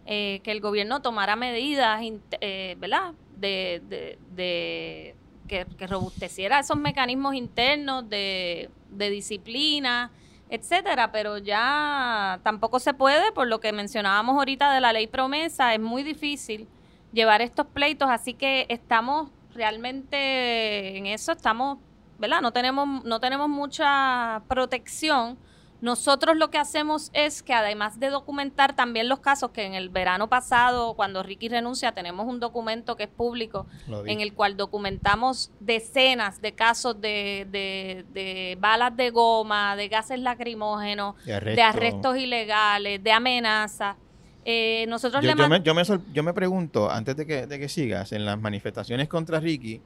eh, que el gobierno tomara medidas, eh, ¿verdad? de, de que, robusteciera esos mecanismos internos de, disciplina, etcétera, pero ya tampoco se puede, por lo que mencionábamos ahorita de la ley promesa, es muy difícil llevar estos pleitos, así que estamos realmente en eso, estamos, ¿verdad? No tenemos, no tenemos mucha protección nosotros lo que hacemos es que además de documentar también los casos que en el verano pasado, cuando Ricky renuncia, tenemos un documento que es público en el cual documentamos decenas de casos de, de, balas de goma, de gases lacrimógenos, de, arrestos ilegales, de amenazas. Eh, nosotros yo, le yo me, yo, me, yo me pregunto, antes de que, de que sigas, en las manifestaciones contra Ricky,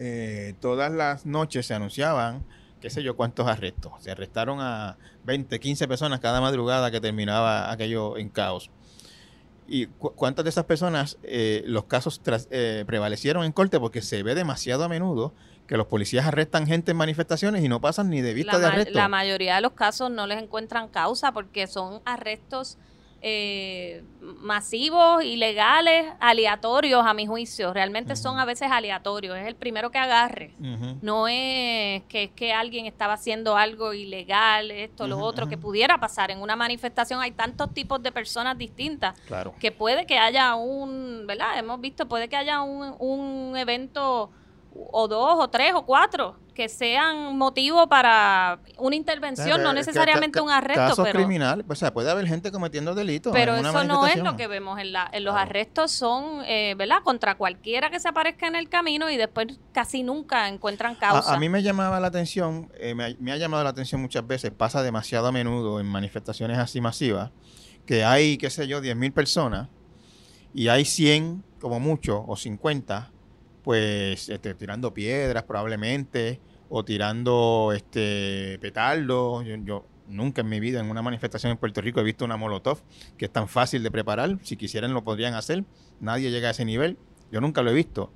eh, todas las noches se anunciaban, qué sé yo, cuántos arrestos. Se arrestaron a 20, 15 personas cada madrugada que terminaba aquello en caos. ¿Y cu- cuántas de esas personas eh, los casos eh, prevalecieron en corte? Porque se ve demasiado a menudo que los policías arrestan gente en manifestaciones y no pasan ni de vista la, de arresto. la mayoría de los casos no les encuentran causa porque son arrestos eh, masivos, ilegales, aleatorios a mi juicio. Realmente son a veces aleatorios. Es el primero que agarre. No es que, es que alguien estaba haciendo algo ilegal, esto, lo otro, que pudiera pasar. En una manifestación hay tantos tipos de personas distintas Claro. que puede que haya un, ¿verdad? Hemos visto, puede que haya un, un evento o dos o tres o cuatro que sean motivo para una intervención, no necesariamente un arresto, Casos pero, criminales, pues, o sea, puede haber gente cometiendo delitos. pero eso no es lo que vemos en, la, en los Claro. arrestos, son, eh, ¿verdad? Contra cualquiera que se aparezca en el camino y después casi nunca encuentran causa. A, a mí me llamaba la atención, eh, me, ha- me ha llamado la atención muchas veces, pasa demasiado a menudo en manifestaciones así masivas, que hay, qué sé yo, 10.000 personas y hay 100 como mucho o 50, pues este, tirando piedras probablemente o tirando este petardos. Yo, nunca en mi vida en una manifestación en Puerto Rico he visto una molotov que es tan fácil de preparar. Si quisieran lo podrían hacer. Nadie llega a ese nivel. Yo nunca lo he visto.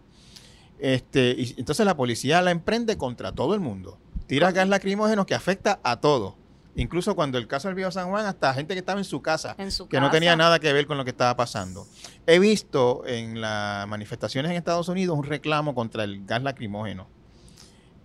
Este, y entonces la policía la emprende contra todo el mundo. Tira gas lacrimógeno que afecta a todo. Incluso cuando el caso del Viejo San Juan, hasta gente que estaba en su casa, en su que no tenía nada que ver con lo que estaba pasando. He visto en las manifestaciones en Estados Unidos un reclamo contra el gas lacrimógeno.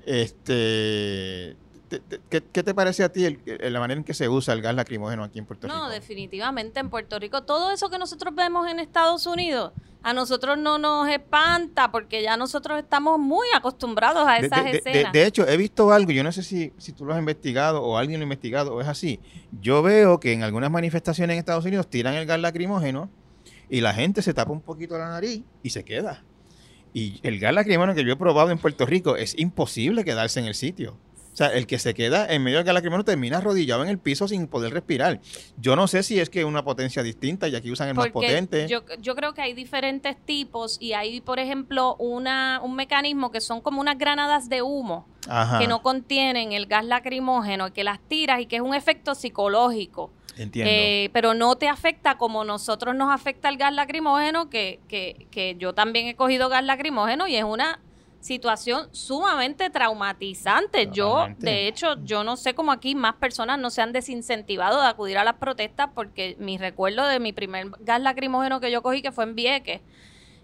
Este, te- te- ¿qué, qué te parece a ti el- el- la manera en que se usa el gas lacrimógeno aquí en Puerto Rico? No, definitivamente en Puerto Rico. Todo eso que nosotros vemos en Estados Unidos, a nosotros no nos espanta porque ya nosotros estamos muy acostumbrados a esas de, de- escenas. de hecho, he visto algo, yo no sé si, si tú lo has investigado o alguien lo ha investigado o es así. Yo veo que en algunas manifestaciones en Estados Unidos tiran el gas lacrimógeno y la gente se tapa un poquito la nariz y se queda. Y el gas lacrimógeno que yo he probado en Puerto Rico es imposible quedarse en el sitio. O sea, el que se queda en medio del gas lacrimógeno termina arrodillado en el piso sin poder respirar. Yo no sé si es que es una potencia distinta y aquí usan el más potente. Yo, yo creo que hay diferentes tipos y hay, por ejemplo, una, un mecanismo que son como unas granadas de humo Ajá, que no contienen el gas lacrimógeno, que las tiras y que es un efecto psicológico. entiendo. Eh, pero no te afecta como nosotros nos afecta el gas lacrimógeno, que, que, que yo también he cogido gas lacrimógeno y es una situación sumamente traumatizante. Yo, de hecho, yo no sé cómo aquí más personas no se han desincentivado de acudir a las protestas porque mi recuerdo de mi primer gas lacrimógeno que yo cogí, que fue en Vieques,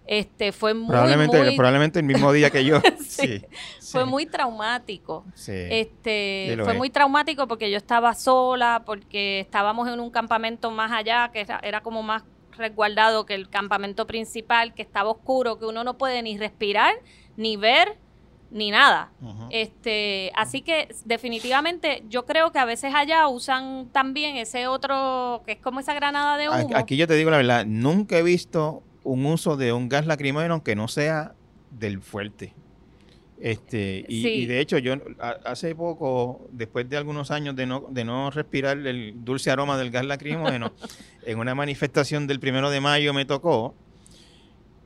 este, fue muy, probablemente, muy, probablemente el mismo día que yo. <laughs> Sí, sí, fue sí, muy traumático. sí. Este, fue es. muy traumático porque yo estaba sola, porque estábamos en un campamento más allá, que era, era como más resguardado que el campamento principal, que estaba oscuro, que uno no puede ni respirar, ni ver, ni nada. Este, así que definitivamente yo creo que a veces allá usan también ese otro, que es como esa granada de humo. Aquí yo te digo la verdad, nunca he visto un uso de un gas lacrimógeno que no sea del fuerte. Este, y, Sí. y de hecho, yo hace poco, después de algunos años de no, de no respirar el dulce aroma del gas lacrimógeno, <laughs> en una manifestación del primero de mayo me tocó,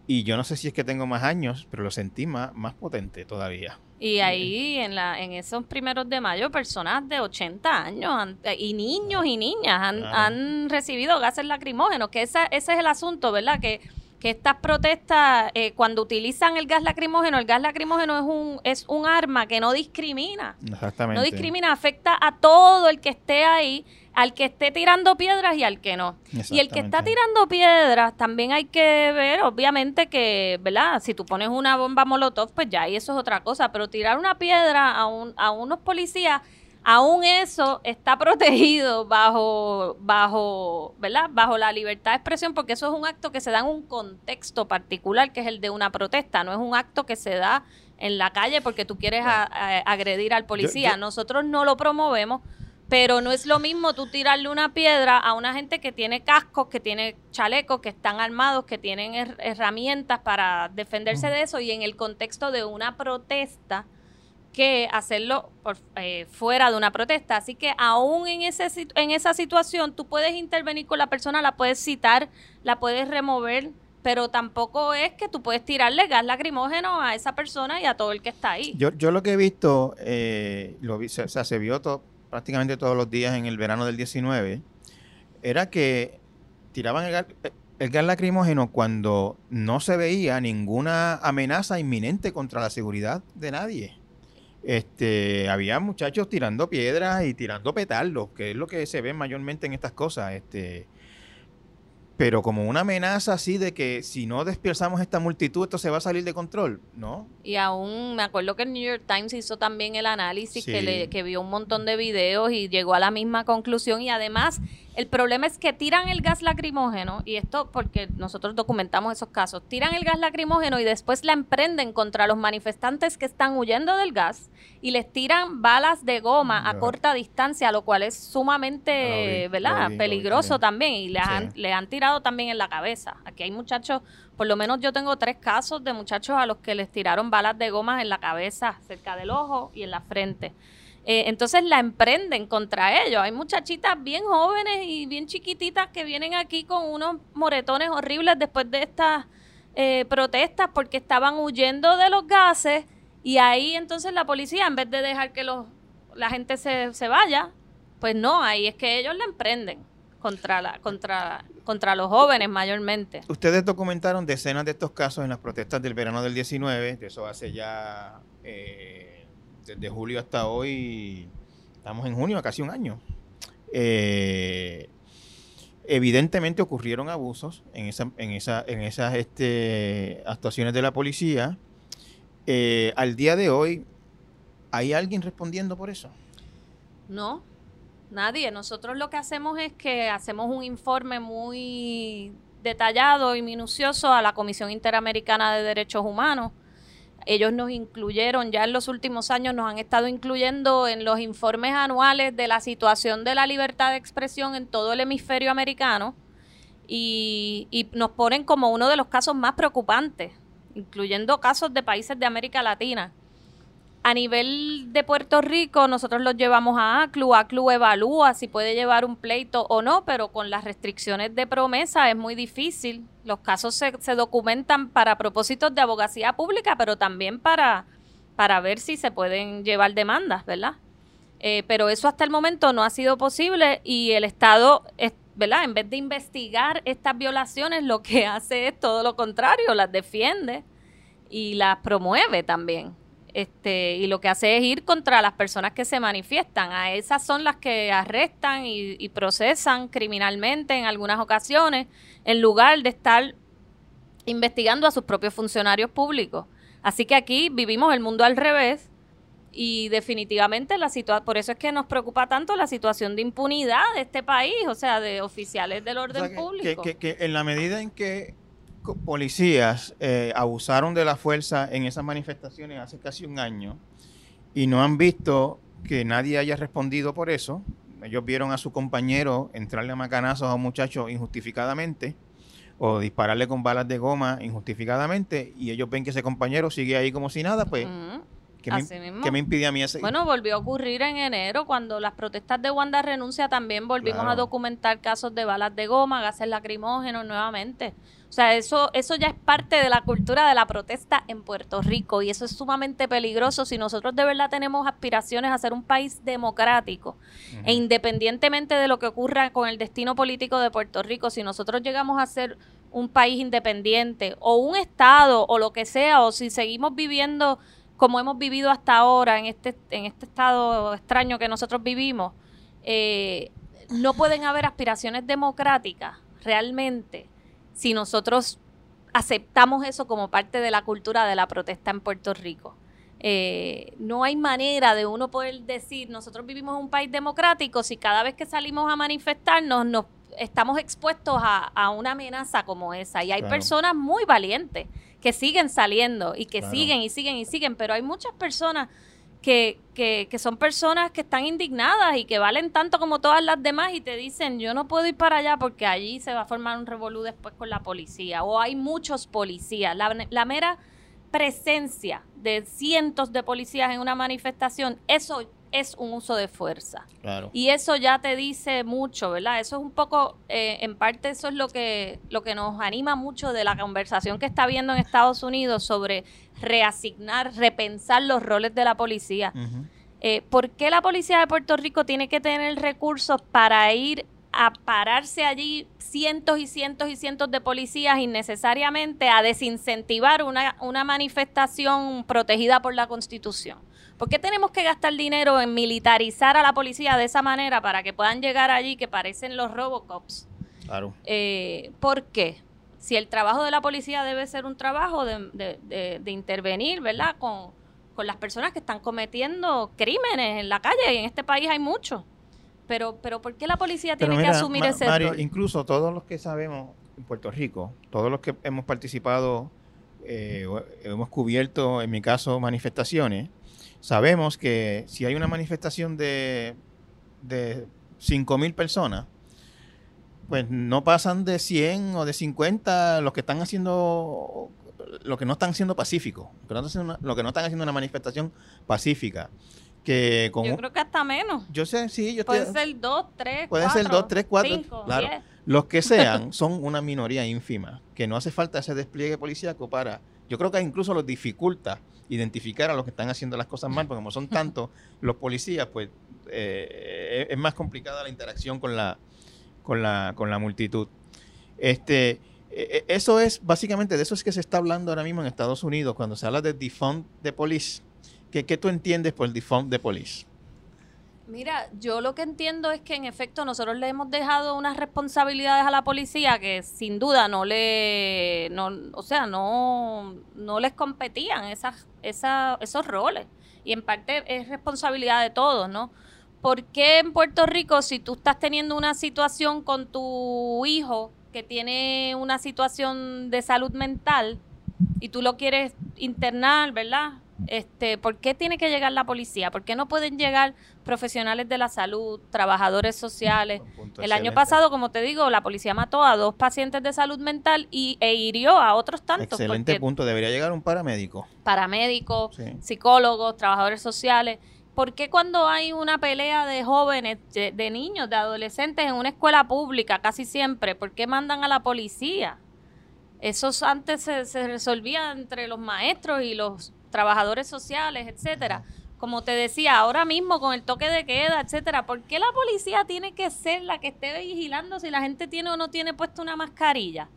y yo no sé si es que tengo más años, pero lo sentí más, más potente todavía. Y ahí en la en esos primeros de mayo personas de 80 años han- y niños y niñas han recibido gases lacrimógenos, que esa, ese es el asunto, ¿verdad? Que, que estas protestas, eh, cuando utilizan el gas lacrimógeno, el gas lacrimógeno es un, es un arma que no discrimina. Exactamente. No discrimina, afecta a todo el que esté ahí, al que esté tirando piedras y al que no. Y el que está tirando piedras, también hay que ver, obviamente, que, ¿verdad? Si tú pones una bomba molotov, pues ya, y eso es otra cosa. Pero tirar una piedra a, un, a unos policías, aún eso está <laughs> protegido bajo, bajo, ¿verdad? Bajo la libertad de expresión, porque eso es un acto que se da en un contexto particular, que es el de una protesta, no es un acto que se da en la calle porque tú quieres a- a- agredir al policía. yo- Nosotros no lo promovemos, pero no es lo mismo tú tirarle una piedra a una gente que tiene cascos, que tiene chalecos, que están armados, que tienen her- herramientas para defenderse de eso y en el contexto de una protesta que hacerlo eh, fuera de una protesta. Así que aún en, ese, en esa situación tú puedes intervenir con la persona, la puedes citar, la puedes remover, pero tampoco es que tú puedes tirarle gas lacrimógeno a esa persona y a todo el que está ahí. Yo, yo lo que he visto, eh, lo o sea, se vio prácticamente todos los días en el verano del 19, era que tiraban el el gas lacrimógeno cuando no se veía ninguna amenaza inminente contra la seguridad de nadie este, había muchachos tirando piedras y tirando petardos, que es lo que se ve mayormente en estas cosas. Este, pero como una amenaza así de que si no despiertamos esta multitud, esto se va a salir de control, ¿no? Y aún me acuerdo que el New York Times hizo también el análisis, que, le, que vio un montón de videos y llegó a la misma conclusión. Y además, el problema es que tiran el gas lacrimógeno, y esto porque nosotros documentamos esos casos, tiran el gas lacrimógeno y después la emprenden contra los manifestantes que están huyendo del gas y les tiran balas de goma a corta distancia, lo cual es sumamente, ¿verdad? Peligroso también. Y le han, le han tirado también en la cabeza. Aquí hay muchachos, por lo menos yo tengo tres casos de muchachos a los que les tiraron balas de goma en la cabeza, cerca del ojo y en la frente. Eh, entonces la emprenden contra ellos. Hay muchachitas bien jóvenes y bien chiquititas que vienen aquí con unos moretones horribles después de estas eh, protestas porque estaban huyendo de los gases y ahí entonces la policía, en vez de dejar que los, la gente se, se vaya, pues no, ahí es que ellos la emprenden contra la contra contra los jóvenes mayormente. Ustedes documentaron decenas de estos casos en las protestas del verano del 19, de eso hace ya eh, desde julio hasta hoy, estamos en junio, casi un año. Eh, evidentemente ocurrieron abusos en, esa, en, esa, en esas este, actuaciones de la policía. Eh, al día de hoy, ¿hay alguien respondiendo por eso? No, nadie. Nosotros lo que hacemos es que hacemos un informe muy detallado y minucioso a la Comisión Interamericana de Derechos Humanos ellos nos incluyeron, ya en los últimos años nos han estado incluyendo en los informes anuales de la situación de la libertad de expresión en todo el hemisferio americano y, nos ponen como uno de los casos más preocupantes, incluyendo casos de países de América Latina. A nivel de Puerto Rico, nosotros los llevamos a ACLU. ACLU evalúa si puede llevar un pleito o no, pero con las restricciones de promesa es muy difícil. Los casos se, se documentan para propósitos de abogacía pública, pero también para, para ver si se pueden llevar demandas, ¿verdad? Eh, pero eso hasta el momento no ha sido posible y el Estado, ¿verdad? En vez de investigar estas violaciones, lo que <laughs> hace es todo lo contrario, las defiende y las promueve también. Este, y lo que hace es ir contra las personas que se manifiestan. A esas son las que arrestan y, procesan criminalmente en algunas ocasiones, en lugar de estar investigando a sus propios funcionarios públicos. Así que aquí vivimos el mundo al revés y definitivamente la situación, por eso es que nos preocupa tanto la situación de impunidad de este país, o sea, de oficiales del orden público. que en la medida en que policías eh, abusaron de la fuerza en esas manifestaciones hace casi un año y no han visto que nadie haya respondido por eso. Ellos vieron a su compañero entrarle a macanazos a un muchacho injustificadamente o dispararle con balas de goma injustificadamente y ellos ven que ese compañero sigue ahí como si nada, pues... ¿Qué me, me, impide a mí ese? Bueno, volvió a ocurrir en enero cuando las protestas de Wanda renuncia también volvimos a documentar casos de balas de goma, gases lacrimógenos nuevamente. O sea, eso, eso ya es parte de la cultura de la protesta en Puerto Rico y eso es sumamente peligroso si nosotros de verdad tenemos aspiraciones a ser un país democrático e independientemente de lo que ocurra con el destino político de Puerto Rico, si nosotros llegamos a ser un país independiente o un estado o lo que sea o si seguimos viviendo como hemos vivido hasta ahora en este, en este estado extraño que nosotros vivimos, eh, no pueden haber aspiraciones democráticas realmente si nosotros aceptamos eso como parte de la cultura de la protesta en Puerto Rico. Eh, no hay manera de uno poder decir, nosotros vivimos en un país democrático si cada vez que salimos a manifestarnos nos estamos expuestos a, una amenaza como esa. Y hay personas muy valientes que siguen saliendo y que siguen y siguen y siguen, pero hay muchas personas que, que, que, son personas que están indignadas y que valen tanto como todas las demás y te dicen, yo no puedo ir para allá porque allí se va a formar un revolú después con la policía o hay muchos policías. La, la mera presencia de cientos de policías en una manifestación, eso es un uso de fuerza. Claro. Y eso ya te dice mucho, ¿verdad? Eso es un poco, eh, en parte eso es lo que, lo que nos anima mucho de la conversación que está habiendo en Estados Unidos sobre reasignar, repensar los roles de la policía. Eh, ¿Por qué la policía de Puerto Rico tiene que tener recursos para ir a pararse allí cientos y cientos y cientos de policías innecesariamente a desincentivar una, una manifestación protegida por la Constitución? ¿Por qué tenemos que gastar dinero en militarizar a la policía de esa manera para que puedan llegar allí que parecen los Robocops? Claro. Eh, ¿Por qué? Si el trabajo de la policía debe ser un trabajo de, intervenir, ¿verdad? Con, las personas que están cometiendo crímenes en la calle, y en este país hay muchos. Pero, pero ¿por qué la policía tiene que asumir ese rol? Incluso todos los que sabemos en Puerto Rico, todos los que hemos participado, eh, hemos cubierto, en mi caso, manifestaciones, sabemos que si hay una manifestación de, de 5.000 personas, pues no pasan de 100 o de 50 los que están haciendo, lo que no están siendo pacíficos, lo que no están haciendo una manifestación pacífica. Que yo creo que hasta menos. Yo sé, sí. Yo Puede ser 2, 3, Puede ser 2, 3, 4. Claro. Los que sean <laughs> son una minoría ínfima, que no hace falta ese despliegue policíaco para... Yo creo que incluso los dificulta identificar a los que están haciendo las cosas mal, porque como son tantos <laughs> los policías, pues eh, es más complicada la interacción con la, con la, con la multitud. Este, e, e, eso es básicamente de eso es que se está hablando ahora mismo en Estados Unidos cuando se habla de defund de police. ¿Qué, ¿Qué tú entiendes por el defund de police? Mira, yo lo que entiendo es que en efecto nosotros le hemos dejado unas responsabilidades a la policía que sin duda no le, no, o sea, no, no les competían esas, esos roles. Y en parte es responsabilidad de todos, ¿no? ¿Por qué en Puerto Rico, si tú estás teniendo una situación con tu hijo que tiene una situación de salud mental y tú lo quieres internar, ¿verdad? Este, ¿Por qué tiene que llegar la policía? ¿Por qué no pueden llegar profesionales de la salud, trabajadores sociales? El año pasado, como te digo, la policía mató a dos pacientes de salud mental y, e hirió a otros tantos. Excelente punto. Debería llegar un paramédico. Paramédicos, psicólogos, trabajadores sociales. ¿Por qué cuando hay una pelea de jóvenes, de, niños, de adolescentes en una escuela pública, casi siempre, ¿por qué mandan a la policía? Esos antes se, se resolvía entre los maestros y los trabajadores sociales, etcétera. Como te decía, ahora mismo con el toque de queda, etcétera, ¿por qué la policía tiene que ser la que esté vigilando si la gente tiene o no tiene puesto una mascarilla?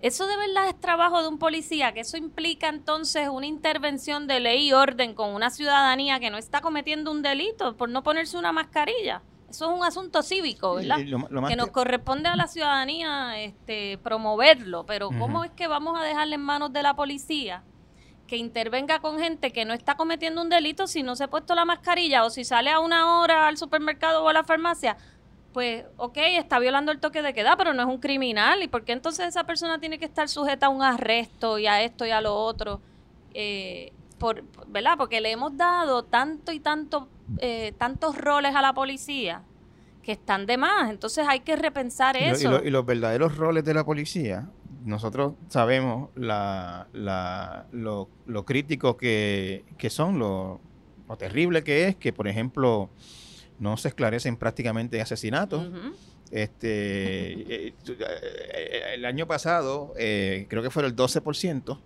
Eso de verdad es trabajo de un policía, que eso implica entonces una intervención de ley y orden con una ciudadanía que no está cometiendo un delito por no ponerse una mascarilla. Eso es un asunto cívico, ¿verdad? que nos corresponde a la ciudadanía este, promoverlo, pero ¿cómo es que vamos a dejarle en manos de la policía que intervenga con gente que no está cometiendo un delito si no se ha puesto la mascarilla o si sale a una hora al supermercado o a la farmacia, pues, ok, está violando el toque de queda, pero no es un criminal. ¿Y por qué entonces esa persona tiene que estar sujeta a un arresto y a esto y a lo otro? Eh, por, ¿Verdad? Porque le hemos dado tanto y tanto, eh, tantos roles a la policía que están de más. Entonces hay que repensar eso. y los verdaderos roles de la policía nosotros sabemos la, la, lo, lo críticos que, son, lo, lo, terrible que es que, por ejemplo, no se esclarecen prácticamente asesinatos. Este, eh, eh, el año pasado, eh, creo que fue el 12%,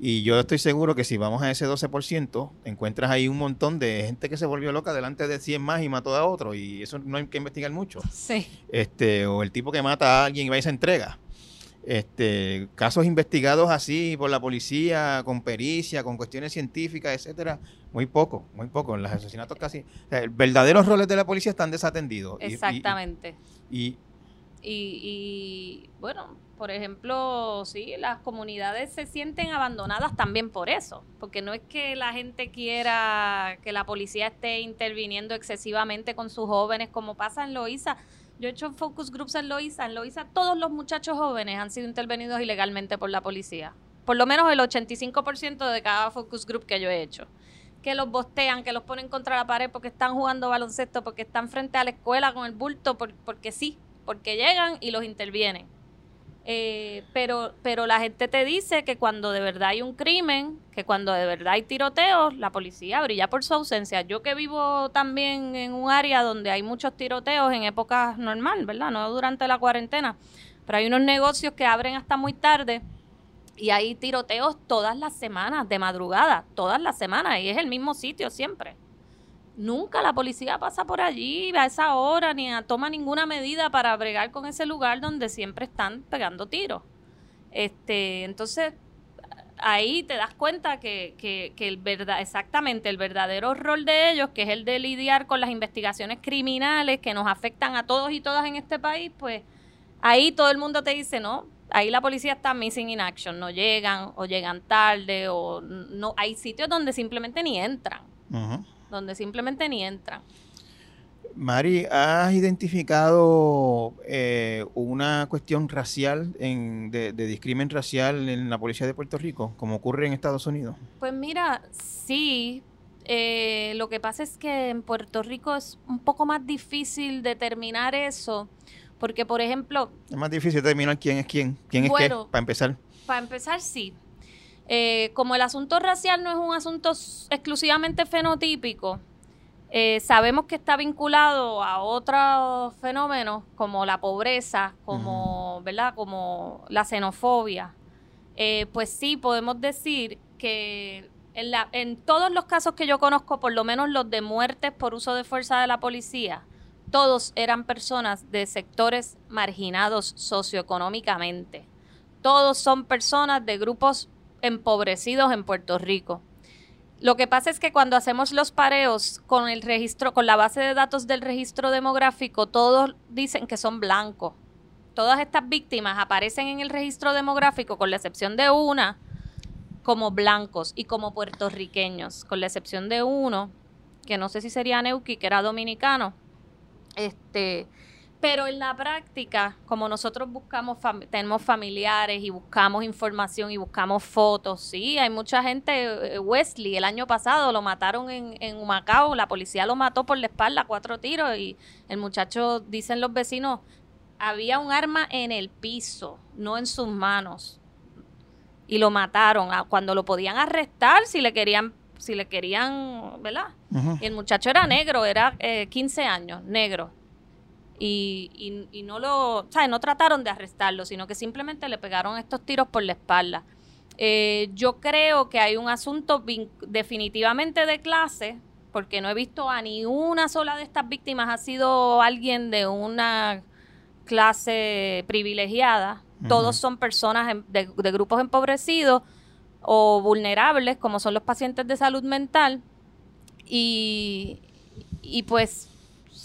y yo estoy seguro que si vamos a ese 12%, encuentras ahí un montón de gente que se volvió loca delante de 100 más y mató a otro, y eso no hay que investigar mucho. Sí. Este, o el tipo que mata a alguien y va y se entrega. Este, casos investigados así por la policía, con pericia, con cuestiones científicas, etcétera, muy poco, muy poco. En los asesinatos casi. verdaderos roles de la policía están desatendidos. Exactamente. Y, y, bueno, por ejemplo, sí, las comunidades se sienten abandonadas también por eso, porque no es que la gente quiera que la policía esté interviniendo excesivamente con sus jóvenes, como pasa en Loíza yo he hecho focus groups en Loiza. En Loiza todos los muchachos jóvenes han sido intervenidos ilegalmente por la policía. Por lo menos el 85% de cada focus group que yo he hecho. Que los bostean, que los ponen contra la pared porque están jugando baloncesto, porque están frente a la escuela con el bulto, porque sí, porque llegan y los intervienen. Eh, pero, pero la gente te dice que cuando de verdad hay un crimen, que cuando de verdad hay tiroteos, la policía brilla por su ausencia. Yo que vivo también en un área donde hay muchos tiroteos en épocas normal, ¿verdad? No durante la cuarentena, pero hay unos negocios que abren hasta muy tarde y hay tiroteos todas las semanas, de madrugada, todas las semanas, y es el mismo sitio siempre. Nunca la policía pasa por allí a esa hora ni toma ninguna medida para bregar con ese lugar donde siempre están pegando tiros. Este, entonces, ahí te das cuenta que, que, que, el verdad, exactamente el verdadero rol de ellos, que es el de lidiar con las investigaciones criminales que nos afectan a todos y todas en este país, pues ahí todo el mundo te dice, no, ahí la policía está missing in action, no llegan o llegan tarde o no, hay sitios donde simplemente ni entran donde simplemente ni entran. Mari, ¿has identificado eh, una cuestión racial, en, de, discrimen racial en la policía de Puerto Rico, como ocurre en Estados Unidos? Pues mira, sí. Eh, lo que pasa es que en Puerto Rico es un poco más difícil determinar eso, porque por ejemplo... Es más difícil determinar quién es quién, quién es qué, para empezar. Para empezar, sí. Eh, como el asunto racial no es un asunto exclusivamente fenotípico, eh, sabemos que está vinculado a otros fenómenos como la pobreza, como, ¿verdad? como la xenofobia. Eh, pues sí, podemos decir que en, la, en todos los casos que yo conozco, por lo menos los de muertes por uso de fuerza de la policía, todos eran personas de sectores marginados socioeconómicamente. Todos son personas de grupos empobrecidos en Puerto Rico. Lo que pasa es que cuando hacemos los pareos con el registro, con la base de datos del registro demográfico, todos dicen que son blancos. Todas estas víctimas aparecen en el registro demográfico, con la excepción de una, como blancos y como puertorriqueños, con la excepción de uno, que no sé si sería Neuqui, que era dominicano. Este, pero en la práctica, como nosotros buscamos, tenemos familiares y buscamos información y buscamos fotos, sí, hay mucha gente, eh, Wesley, el año pasado lo mataron en, en Humacao, la policía lo mató por la espalda, cuatro tiros, y el muchacho, dicen los vecinos, había un arma en el piso, no en sus manos. Y lo mataron cuando lo podían arrestar si le querían si le querían, ¿verdad? Y el muchacho era negro, era eh, 15 años, negro y, y, no lo, ¿sabes? No trataron de arrestarlo, sino que simplemente le pegaron estos tiros por la espalda. Eh, yo creo que hay un asunto definitivamente de clase, porque no he visto a ni una sola de estas víctimas ha sido alguien de una clase privilegiada. Todos son personas de, de, grupos empobrecidos o vulnerables, como son los pacientes de salud mental. Y, y pues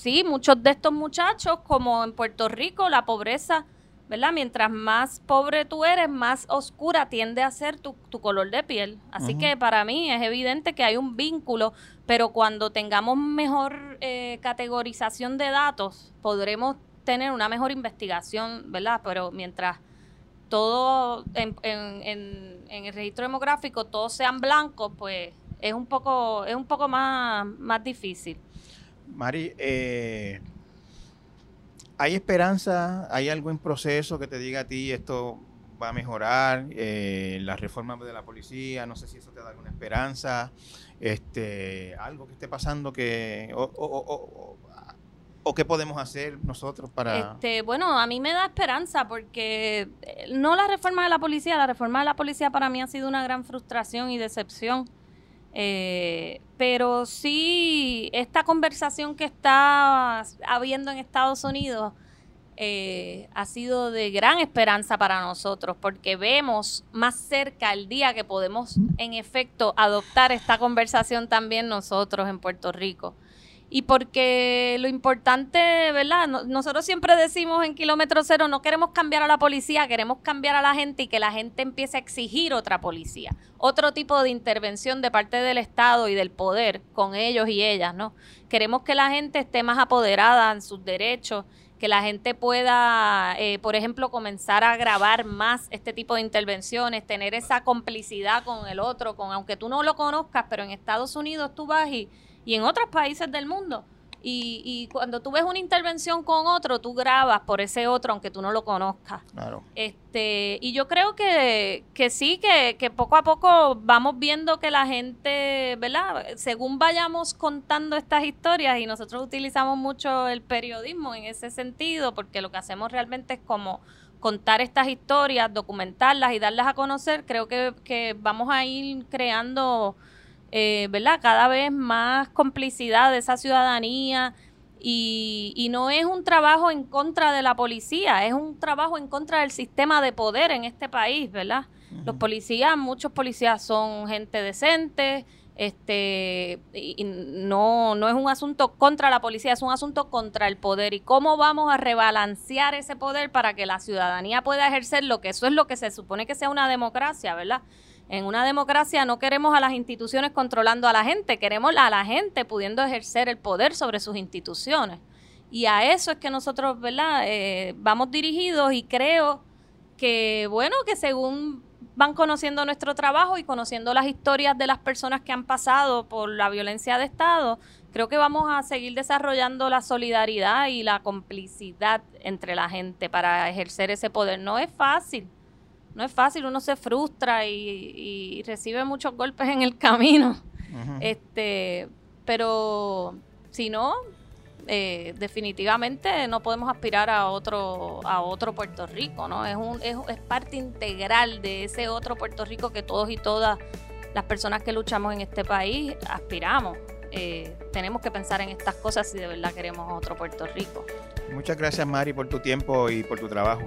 sí, muchos de estos muchachos, como en Puerto Rico, la pobreza, ¿verdad? Mientras más pobre tú eres, más oscura tiende a ser tu, color de piel. Así que para mí es evidente que hay un vínculo, pero cuando tengamos mejor eh, categorización de datos, podremos tener una mejor investigación, ¿verdad? Pero mientras todo en, en, en el registro demográfico todos sean blancos, pues es un poco, es un poco más, más difícil. Mari, eh, ¿hay esperanza? ¿Hay algo en proceso que te diga a ti esto va a mejorar? Eh, la reforma de la policía, no sé si eso te da alguna esperanza. Este, algo que esté pasando que o, qué podemos hacer nosotros para este, bueno a mí me da esperanza porque eh, no la reforma de la policía la reforma de la policía para mí ha sido una gran frustración y decepción eh, pero sí, esta conversación que está habiendo en Estados Unidos eh, ha sido de gran esperanza para nosotros, porque vemos más cerca el día que podemos, en efecto, adoptar esta conversación también nosotros en Puerto Rico y porque lo importante, ¿verdad? nosotros siempre decimos en kilómetro cero, no queremos cambiar a la policía, queremos cambiar a la gente y que la gente empiece a exigir otra policía, otro tipo de intervención de parte del Estado y del poder con ellos y ellas, ¿no? Queremos que la gente esté más apoderada en sus derechos, que la gente pueda, eh, por ejemplo, comenzar a grabar más este tipo de intervenciones, tener esa complicidad con el otro, con aunque tú no lo conozcas, pero en Estados Unidos tú vas y y en otros países del mundo, Y, y, cuando tú ves una intervención con otro, tú grabas por ese otro, aunque tú no lo conozcas. Claro. Este, y yo creo que, que sí, que, que poco a poco vamos viendo que la gente, ¿verdad? Según vayamos contando estas historias, y nosotros utilizamos mucho el periodismo en ese sentido, porque lo que hacemos realmente es como contar estas historias, documentarlas y darlas a conocer, creo que, que vamos a ir creando eh, ¿verdad? Cada vez más complicidad de esa ciudadanía y, y, no es un trabajo en contra de la policía, es un trabajo en contra del sistema de poder en este país, ¿verdad? Los policías, muchos policías son gente decente, este y no, no es un asunto contra la policía, es un asunto contra el poder. ¿Y cómo vamos a rebalancear ese poder para que la ciudadanía pueda ejercer lo que eso es lo que se supone que sea una democracia, ¿verdad? En una democracia no queremos a las instituciones controlando a la gente, queremos a la gente pudiendo ejercer el poder sobre sus instituciones. Y a eso es que nosotros, ¿verdad? Eh, vamos dirigidos y creo que, bueno, que según van conociendo nuestro trabajo y conociendo las historias de las personas que han pasado por la violencia de Estado, creo que vamos a seguir desarrollando la solidaridad y la complicidad entre la gente para ejercer ese poder. No es fácil, no es fácil, uno se frustra y, recibe muchos golpes en el camino. Este, pero si no, eh, definitivamente no podemos aspirar a otro a otro Puerto Rico, ¿no? Es un es, es, parte integral de ese otro Puerto Rico que todos y todas las personas que luchamos en este país aspiramos. Eh, tenemos que pensar en estas cosas si de verdad queremos otro Puerto Rico. Muchas gracias Mari por tu tiempo y por tu trabajo.